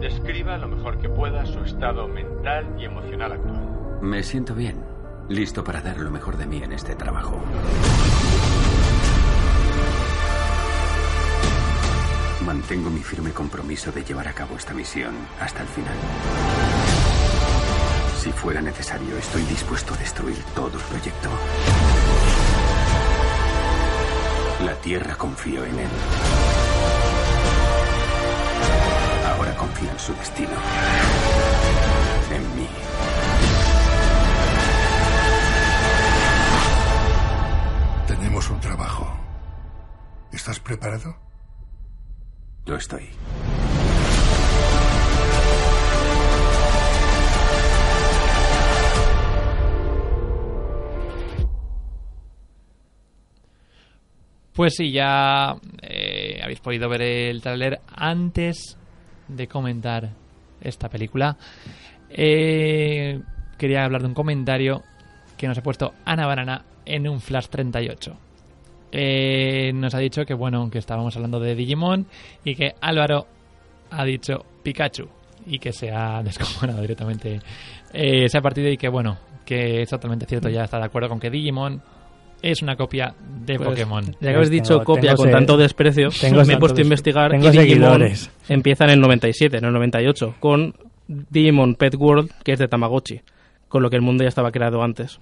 Describa lo mejor que pueda su estado mental y emocional actual. Me siento bien, listo para dar lo mejor de mí en este trabajo. Mantengo mi firme compromiso de llevar a cabo esta misión hasta el final. Si fuera necesario, estoy dispuesto a destruir todo el proyecto. La Tierra confió en él. Ahora confía en su destino. En mí. Tenemos un trabajo. ¿Estás preparado? Lo estoy. Pues sí, ya eh, habéis podido ver el tráiler antes de comentar esta película. Eh, quería hablar de un comentario que nos ha puesto Ana Banana en un Flash 38. Eh, nos ha dicho que bueno, que estábamos hablando de Digimon y que Álvaro ha dicho Pikachu y que se ha descojonado directamente eh, ese partido y que bueno, que es totalmente cierto, ya está de acuerdo con que Digimon es una copia de Pues, Pokémon. Ya que habéis dicho Tengo- copia tengo con tanto desprecio, tengo me he puesto a investigar tengo y Digimon empieza en el 97, en el 98, con Digimon Pet World, que es de Tamagotchi, con lo que el mundo ya estaba creado antes.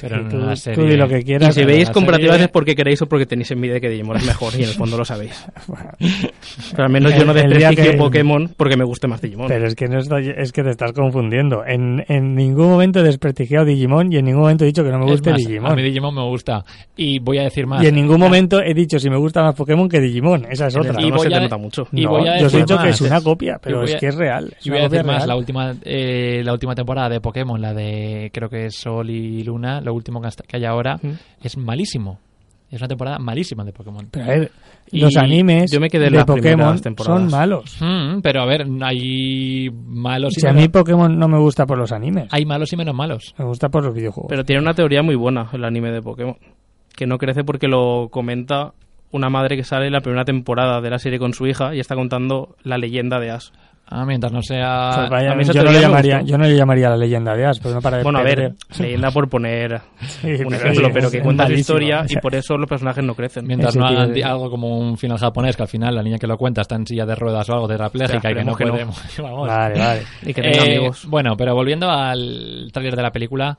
Pero en tú, una tú serie- di lo que Y quieras. si pero veis la comparativas serie- es porque queréis o porque tenéis envidia que Digimon es mejor y en el fondo lo sabéis. Pero al menos yo no El- el día desprestigio que- Pokémon porque me guste más Digimon. Pero es que no estoy- es que te estás confundiendo. En, en ningún momento he desprestigiado Digimon y en ningún momento he dicho que no me guste más, Digimon. A mí Digimon me gusta. Y voy a decir más. Y en ningún momento he dicho si me gusta más Pokémon que Digimon. Esa es otra. Y voy se te nota mucho. y No, voy a yo os he dicho que es una copia, pero Y es a- que es real. Es Y voy a decir más, la última, eh, la última temporada de Pokémon, la de creo que es Sol y Luna, lo último que, hasta- que hay ahora, es malísimo. Es una temporada malísima de Pokémon. Pero, a ver, Y los animes yo me quedé en de las Pokémon son malos. Mm, pero a ver, hay malos y Si a menos, mí Pokémon no me gusta por los animes, hay malos y menos malos. me gusta por los videojuegos. Pero tiene una teoría muy buena el anime de Pokémon. Que no crece porque lo comenta una madre que sale en la primera temporada de la serie con su hija y está contando la leyenda de Ash. Ah, mientras no sea... Pues vaya, a mí yo, no le llamaría, yo no le llamaría la leyenda de Ash, pero no para de Bueno, a ver, perder. leyenda por poner Sí, un pero ejemplo, sí, pero que cuenta malísimo. historia O y sea, por eso los personajes no crecen. Mientras no hagan de- algo como un final japonés, que al final la niña que lo cuenta está en silla de ruedas o algo tetrapléjica y que no esperemos que no. puede... Vamos. Vale, vale. Y que tenga Eh, amigos. Bueno, pero volviendo al tráiler de la película,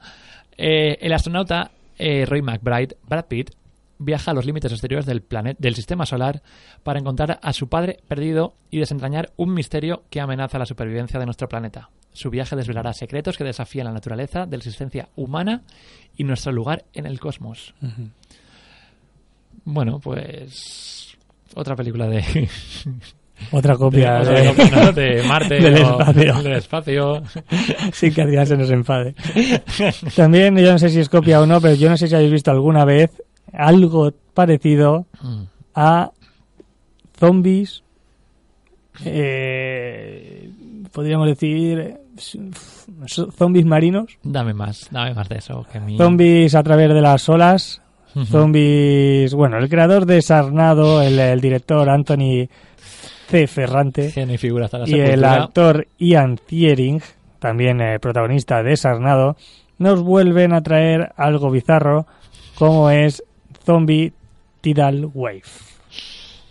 eh, el astronauta eh, Roy McBride, Brad Pitt, viaja a los límites exteriores del, planet, del sistema solar para encontrar a su padre perdido y desentrañar un misterio que amenaza la supervivencia de nuestro planeta. Su viaje desvelará secretos que desafían la naturaleza de la existencia humana y nuestro lugar en el cosmos. Bueno, pues otra película de, Otra copia de, ¿no? de Marte del o- espacio. del espacio. Sin que Adrián se nos enfade. También, yo no sé si es copia o no, pero yo no sé si habéis visto alguna vez algo parecido Mm. a zombies. eh, podríamos decir. s- Zombies marinos. Dame más, dame más de eso. Que. Zombies a través de las olas. Zombies. Bueno, el creador de Sarnado, el, el director Anthony C. Ferrante. Genio y la el actor Ian Thiering, también eh, protagonista de Sarnado, nos vuelven a traer algo bizarro como es Zombie Tidal Wave.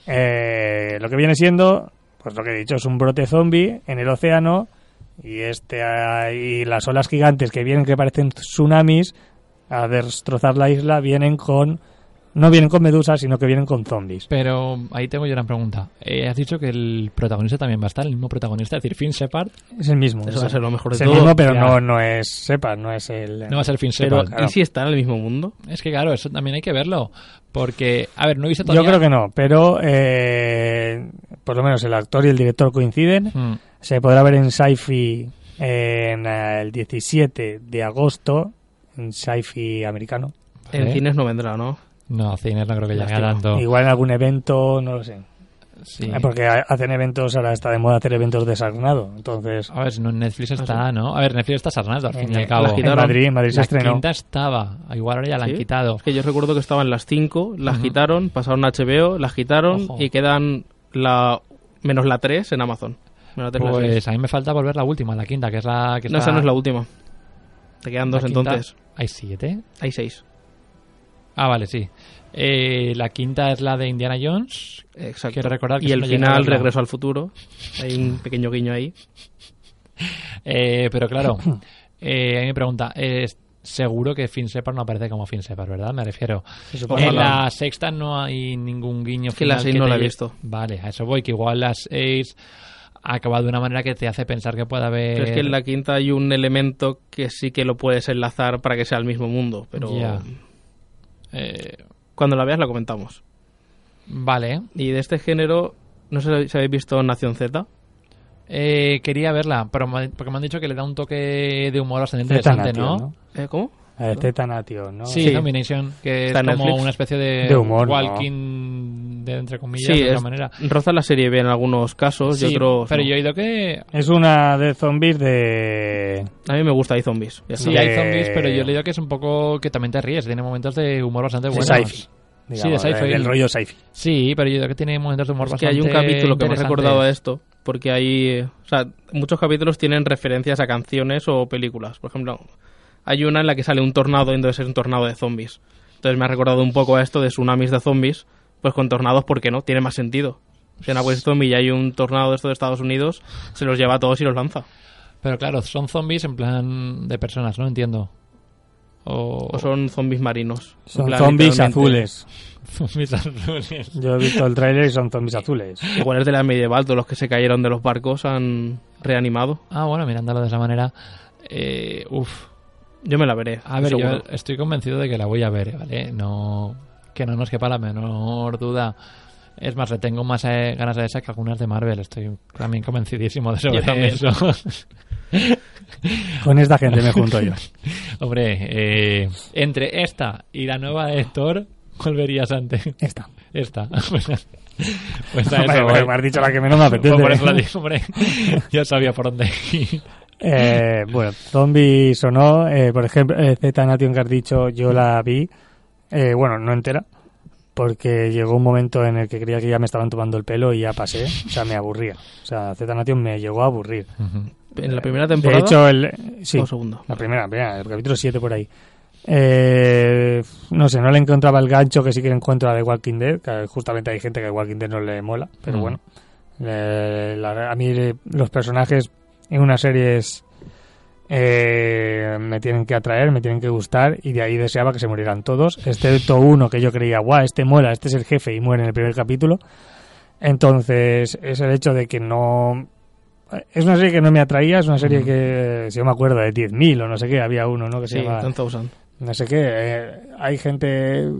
Eh, lo que viene siendo, pues lo que he dicho, es un brote zombie en el océano y este y las olas gigantes que vienen que parecen tsunamis a destrozar la isla vienen con no vienen con medusas sino que vienen con zombies. Pero ahí tengo yo una pregunta. Eh, has dicho que el protagonista también va a estar, el mismo protagonista, es decir, Finn Shepard. Es el mismo. Eso va a ser lo mejor de es el todo. mismo, pero no, no es sepa, no es el. No va a ser Finn Pero, Shepard. ¿y si está en el mismo mundo? Es que claro, eso también hay que verlo. Porque, a ver, no he visto Yo todavía... creo que no, pero eh, por lo menos el actor y el director coinciden. Mm. Se podrá ver en Sci-Fi en eh, el 17 de agosto, en Sci-Fi americano. En ¿Eh? cines no vendrá, ¿no? No, cines no creo que llegue tanto. Igual en algún evento, no lo sé. Sí. Eh, Porque ha- hacen eventos, ahora está de moda hacer eventos de Sarnado. Entonces, A ver, no Netflix está, ¿no? A ver, Netflix está Sarnado, al fin y al cabo. la en. Madrid, en Madrid se La estrenó. quinta estaba, igual ahora ya la han quitado. Es que yo recuerdo que estaban las 5, las quitaron, pasaron a HBO, las quitaron Ojo. y quedan la menos la 3 en Amazon. Menos la 3 y la seis. Pues a mí me falta volver la última, la quinta, que es la que No, está... esa no es la última. Te quedan la dos quinta. entonces. ¿Hay siete? Hay 6. Ah, vale, sí. Eh, la quinta es la de Indiana Jones. Exacto. Quiero recordar que y el no final, Regreso al futuro. Hay un pequeño guiño ahí. Eh, pero claro, eh, a mí me pregunta, seguro que Finn Shepard no aparece como Finn Shepard, ¿verdad? Me refiero. En la sexta no hay ningún guiño que la seis no la he visto. Vale, a eso voy, que igual las seis ha acabado de una manera que te hace pensar que puede haber... Pero es que en la quinta hay un elemento que sí que lo puedes enlazar para que sea el mismo mundo. Pero. Eh, cuando la veas la comentamos. vale. Y de este género, no sé si habéis visto Nación Z. Eh, quería verla, pero me- porque me han dicho que le da un toque de humor bastante interesante, Nation, ¿no? Eh, ¿Cómo? Eh, Zeta Nation, ¿no? Sí, Sí. Zombie Nation, que Está es como Netflix. una especie de, De humor, ¿no? walking de entre comillas Sí, de otra manera. roza la serie B en algunos casos y Sí, otros. pero no. yo he oído que Es una de zombies de... A mí me gusta hay zombies. sí hay zombies, pero yo he leído que es un poco que también te ríes, tiene momentos de humor bastante de buenos. sci-fi. Sí, digamos, de sci-fi. del rollo sci-fi. Sí, pero yo he oído que tiene momentos de humor Es que bastante hay un capítulo que me ha recordado a esto, porque hay, o sea, muchos capítulos tienen referencias a canciones o películas. Por ejemplo, hay una en la que sale un tornado y entonces es un tornado de zombies. Entonces me ha recordado un poco a esto de tsunamis de zombies, pues con tornados, ¿por qué no? Tiene más sentido. Si en Agua zombie y hay un tornado de esto de Estados Unidos, se los lleva a todos y los lanza. Pero claro, son zombies en plan de personas, no entiendo. O, O son zombies marinos. Son plan, zombies azules. zombies azules. Yo he visto el tráiler y son zombies azules. Igual es de la medieval, todos los que se cayeron de los barcos han reanimado. Ah, bueno, mirándolo de esa manera. Eh, uf. Yo me la veré. A ver, yo estoy convencido de que la voy a ver, ¿vale? No, que no nos quepa la menor duda. Es más, le tengo más eh, ganas de esa que algunas de Marvel. Estoy también convencidísimo de sobre Yo también. eso. Con esta gente me junto yo. Hombre, eh, entre esta y la nueva de Thor, ¿cuál verías antes? Esta. Esta. pues a Hombre, eso pues voy. me has dicho la que menos me apetece. Pues por eso digo, hombre. Yo sabía por dónde ir. Eh, bueno, zombies o no, eh, por ejemplo, eh, Z Nation que has dicho, yo la vi, eh, bueno, no entera, porque llegó un momento en el que creía que ya me estaban tomando el pelo y ya pasé, o sea, me aburría. O sea, Z Nation me llegó a aburrir. En la primera temporada. De hecho, el, sí, o segunda. la primera, el capítulo 7 por ahí. Eh, no sé, no le encontraba el gancho que sí que encuentro a The Walking Dead, que justamente hay gente que The Walking Dead no le mola, pero Mm. bueno. La- a mí eh, los personajes en unas series eh, me tienen que atraer, me tienen que gustar y de ahí deseaba que se murieran todos, excepto uno que yo creía, guau, este mola, este es el jefe y muere en el primer capítulo. Entonces, es el hecho de que no... Es una serie que no me atraía, es una serie que, si yo me acuerdo, de 10.000 o no sé qué, había uno, ¿no? Que se Sí, llama 10,000. no sé qué, eh, hay gente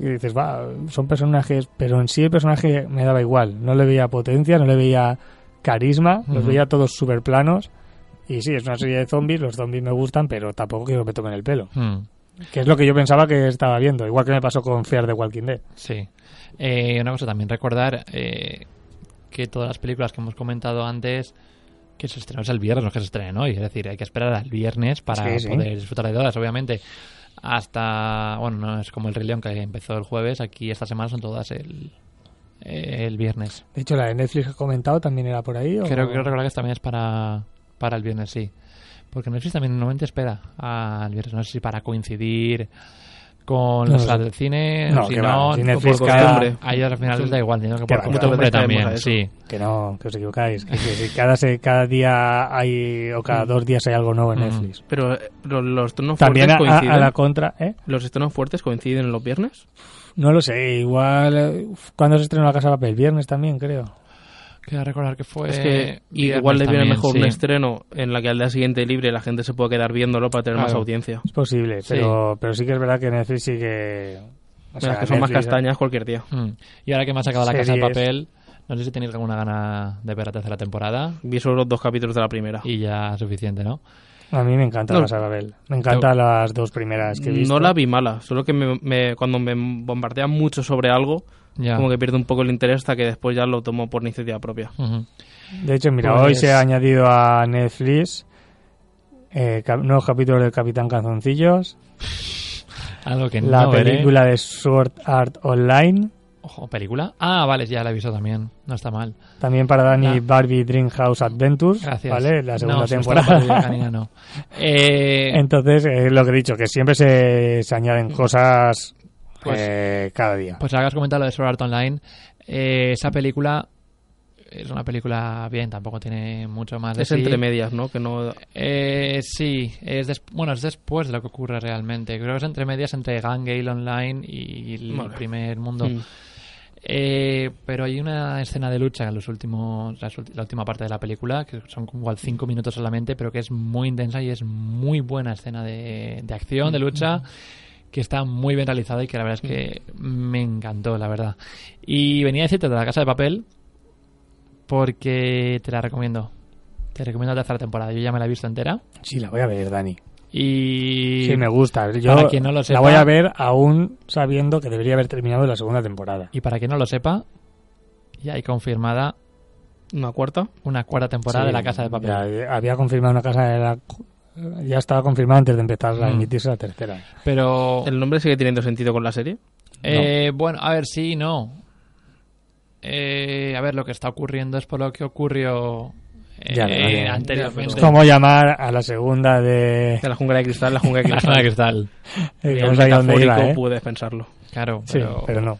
que dices, va, son personajes, pero en sí el personaje me daba igual, no le veía potencia, no le veía carisma, los veía todos súper planos, y sí, es una serie de zombies, los zombies me gustan, pero tampoco quiero que me tomen el pelo, Hmm, que es lo que yo pensaba que estaba viendo, igual que me pasó con Fear the Walking Dead. Sí. Eh, una cosa también, recordar eh, que todas las películas que hemos comentado antes que se estrenan el viernes, no que se estrenen hoy. Es decir, hay que esperar al viernes para Sí, sí. poder disfrutar de todas, obviamente. Hasta, bueno, no es como el Rey León que empezó el jueves, aquí esta semana son todas el, el viernes. De hecho, la de Netflix que he comentado también era por ahí. ¿o? Creo que recordar que también es para, para el viernes, sí. Porque Netflix también normalmente espera al viernes, no sé si para coincidir con No las salas del cine, No, si que no, si Netflix por cada- costumbre. A ellos al final les da igual, que Que por costumbre también, sí. Que no, que os equivocáis. Que, que cada, se- cada día hay, o cada dos días hay algo nuevo en Mm. Netflix. Pero eh, los, los estrenos También a, fuertes a- coinciden. a la contra, ¿eh? ¿Los estrenos fuertes coinciden en los viernes? No lo sé, igual. eh, ¿Cuándo se estrenó La Casa de Papel? Viernes también, creo. Quiero recordar que fue. es que igual le viene mejor sí. un estreno en la que al día siguiente libre la gente se puede quedar viéndolo para tener más Claro. audiencia. Es posible, Sí. pero, pero sí que es verdad que Netflix sí que. o sea, que son más castañas cualquier día. Mm. Y ahora que me ha sacado la casa de papel, no sé si tenéis alguna gana de ver la tercera temporada Vi solo los dos capítulos de la primera. y ya suficiente, ¿no? A mí me encanta No. La Casa de Papel. Me encantan las dos primeras que he visto. No la vi mala, solo que me, me- cuando me bombardean mucho sobre algo, Ya. como que pierdo un poco el interés hasta que después ya lo tomo por iniciativa propia. De hecho, mira, Pues- hoy se ha añadido a Netflix eh, cap- nuevos capítulos del Capitán Calzoncillos, Algo que la no veré. película de Sword Art Online, Ojo, ¿película? Ah, vale, ya la he visto también. No está mal. también para Dani Ah. Barbie Dreamhouse Adventures, Gracias. ¿vale? La segunda No, temporada. la canina, no. Eh, Entonces, es lo que he dicho, que siempre se, se añaden cosas pues, eh, cada día. Pues ahora que has comentado lo de Sword Art Online, eh, esa película es una película bien, tampoco tiene mucho más de Es sí. entre medias, ¿no? Que no... Eh, sí, es des- bueno, es después de lo que ocurre realmente. Creo que es entre medias entre Gun Gale Online y el Vale. primer mundo. Mm. Eh, pero hay una escena de lucha en los últimos, la última parte de la película, que son como igual cinco minutos solamente, pero que es muy intensa y es muy buena escena de, de acción, de lucha, que está muy bien realizada y que la verdad es que me encantó, la verdad. Y venía a decirte de la casa de papel, porque te la recomiendo. Te recomiendo la tercera temporada. Yo ya me la he visto entera. Sí, la voy a ver, Dani. Y Sí, me gusta. Yo para quien no lo sepa, la voy a ver aún sabiendo que debería haber terminado la segunda temporada. Y para quien no lo sepa, ya hay confirmada ¿Una cuarta? una cuarta temporada Sí, de La Casa de Papel. Ya, había confirmado una casa de la... Ya estaba confirmada antes de empezar a Mm. emitirse la tercera. Pero, ¿El nombre sigue teniendo sentido con la serie? eh, bueno, a ver, sí, no. Eh, a ver, lo que está ocurriendo es por lo que ocurrió eh, Ya, anteriormente. Es como llamar a la segunda de... De la jungla de cristal, la jungla de La cristal. Jungla de Cristal. Eh, iba, ¿eh? puedes pensarlo. Claro, Sí, pero, pero no.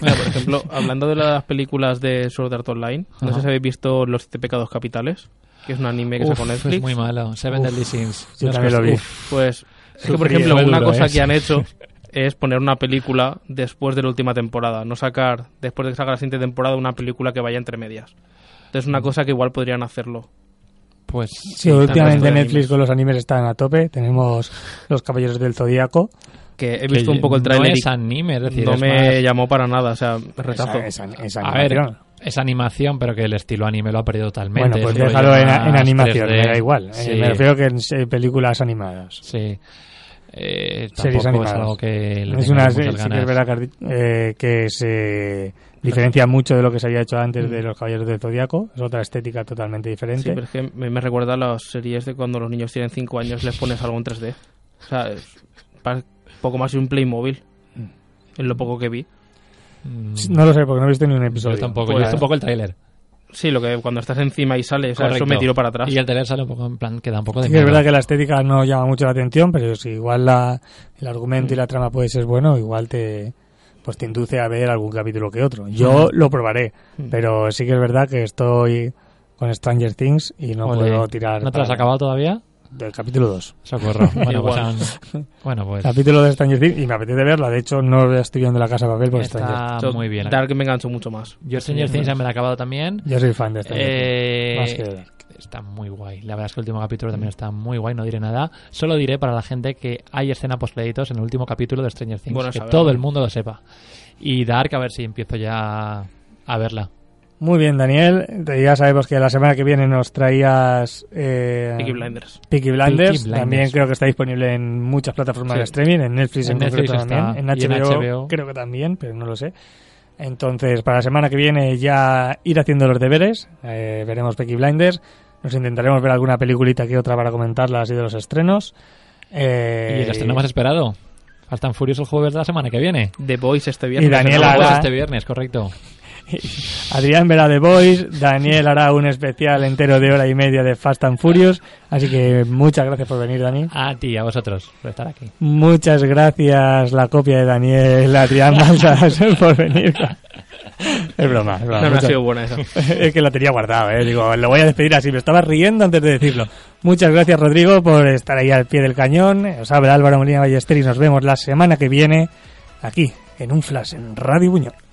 Mira, por ejemplo, hablando de las películas de Sword Art Online, no Ajá. sé si habéis visto Los Siete Pecados Capitales, que es un anime que Uf, sacó Netflix. es muy malo. Seven Uf, Deadly Sins. yo No es también lo vi. uf, Pues es que, por ejemplo, una duro, cosa ¿eh? que han hecho es poner una película después de la última temporada, no sacar, después de que salga la siguiente temporada, una película que vaya entre medias. Entonces, una cosa que igual podrían hacerlo. pues Sí, últimamente Netflix animes. con los animes están a tope. Tenemos Los Caballeros del Zodíaco. Que he que visto un poco el no tráiler es anime, es decir, no es me más- llamó para nada, o sea, rechazo. Esa- esa A ver. Es animación, pero que el estilo anime lo ha perdido totalmente. Bueno, pues Es déjalo en, animación, 3D. me da igual. Eh, Sí, me refiero que en películas animadas. sí. Eh, Series animadas. es algo que le es tenga una sí es verdad eh, que se diferencia mucho de lo que se había hecho antes de los Caballeros del Zodíaco. Es otra estética totalmente Sí, diferente. pero es que me, me recuerda a las series de cuando los niños tienen 5 años les pones algo en 3D. O sea, es poco más de un Playmobil. En lo poco que vi. Mm, No lo sé, porque no he visto ni un episodio. yo tampoco, Pues- yo he visto un poco el tráiler. Sí, lo que cuando estás encima y sale, o sea, eso me tiro para atrás. Y el tráiler sale un poco en plan, queda un poco de Sí que es miedo. verdad que la estética no llama mucho la atención, pero si igual la, el argumento y la trama puede ser bueno, igual te pues te induce a ver algún capítulo que otro. Yo lo probaré, pero sí que es verdad que estoy con Stranger Things y no Ole, puedo tirar ¿No te lo has acabado todavía? Del capítulo 2. Socorro. Bueno, pues, aún- bueno, pues Capítulo de Stranger Things y me apetece verla, de hecho no estoy viendo la casa de papel por Stranger está Eso, muy bien. Dark me enganchó mucho más. Yo Stranger Things ya me la he acabado también. Yo soy fan de Stranger Eh, Things. Más que de Dark. Está muy guay. La verdad es que el último capítulo también está muy guay. No diré nada. Solo diré para la gente que hay escena post créditos en el último capítulo de Stranger Things. Bueno que saberlo. todo el mundo lo sepa. Y Dark, a ver si empiezo ya a verla. Muy bien, Daniel. Ya sabemos que la semana que viene nos traías eh, Peaky Blinders. Peaky Blinders. Peaky Blinders. También creo que está disponible en muchas plataformas Sí. de streaming, en Netflix en, En Netflix concreto también, en HBO, creo que también, pero no lo sé. Entonces, para la semana que viene ya ir haciendo los deberes, eh, veremos Peaky Blinders, nos intentaremos ver alguna peliculita que otra para comentarla así de los estrenos. Eh, y el estreno más esperado. Fast and Furious el jueves de la semana que viene. The Voice este viernes. Y Daniel ¿no? hará- Pues este viernes, correcto. Adrián verá The Voice, Daniel hará un especial entero de hora y media de Fast and Furious, así que muchas gracias por venir, Dani. A ti, a vosotros, por estar aquí. Muchas gracias, la copia de Daniel Adrián Balsas, por venir. Es broma, es broma. No, no ha sido buena esa. es que la tenía guardado, ¿eh? Digo, lo voy a despedir así. Me estaba riendo antes de decirlo. Muchas gracias, Rodrigo, por estar ahí al pie del cañón. Os habla Álvaro Molina Ballester y nos vemos la semana que viene aquí, en un flash, en Radio Buñol.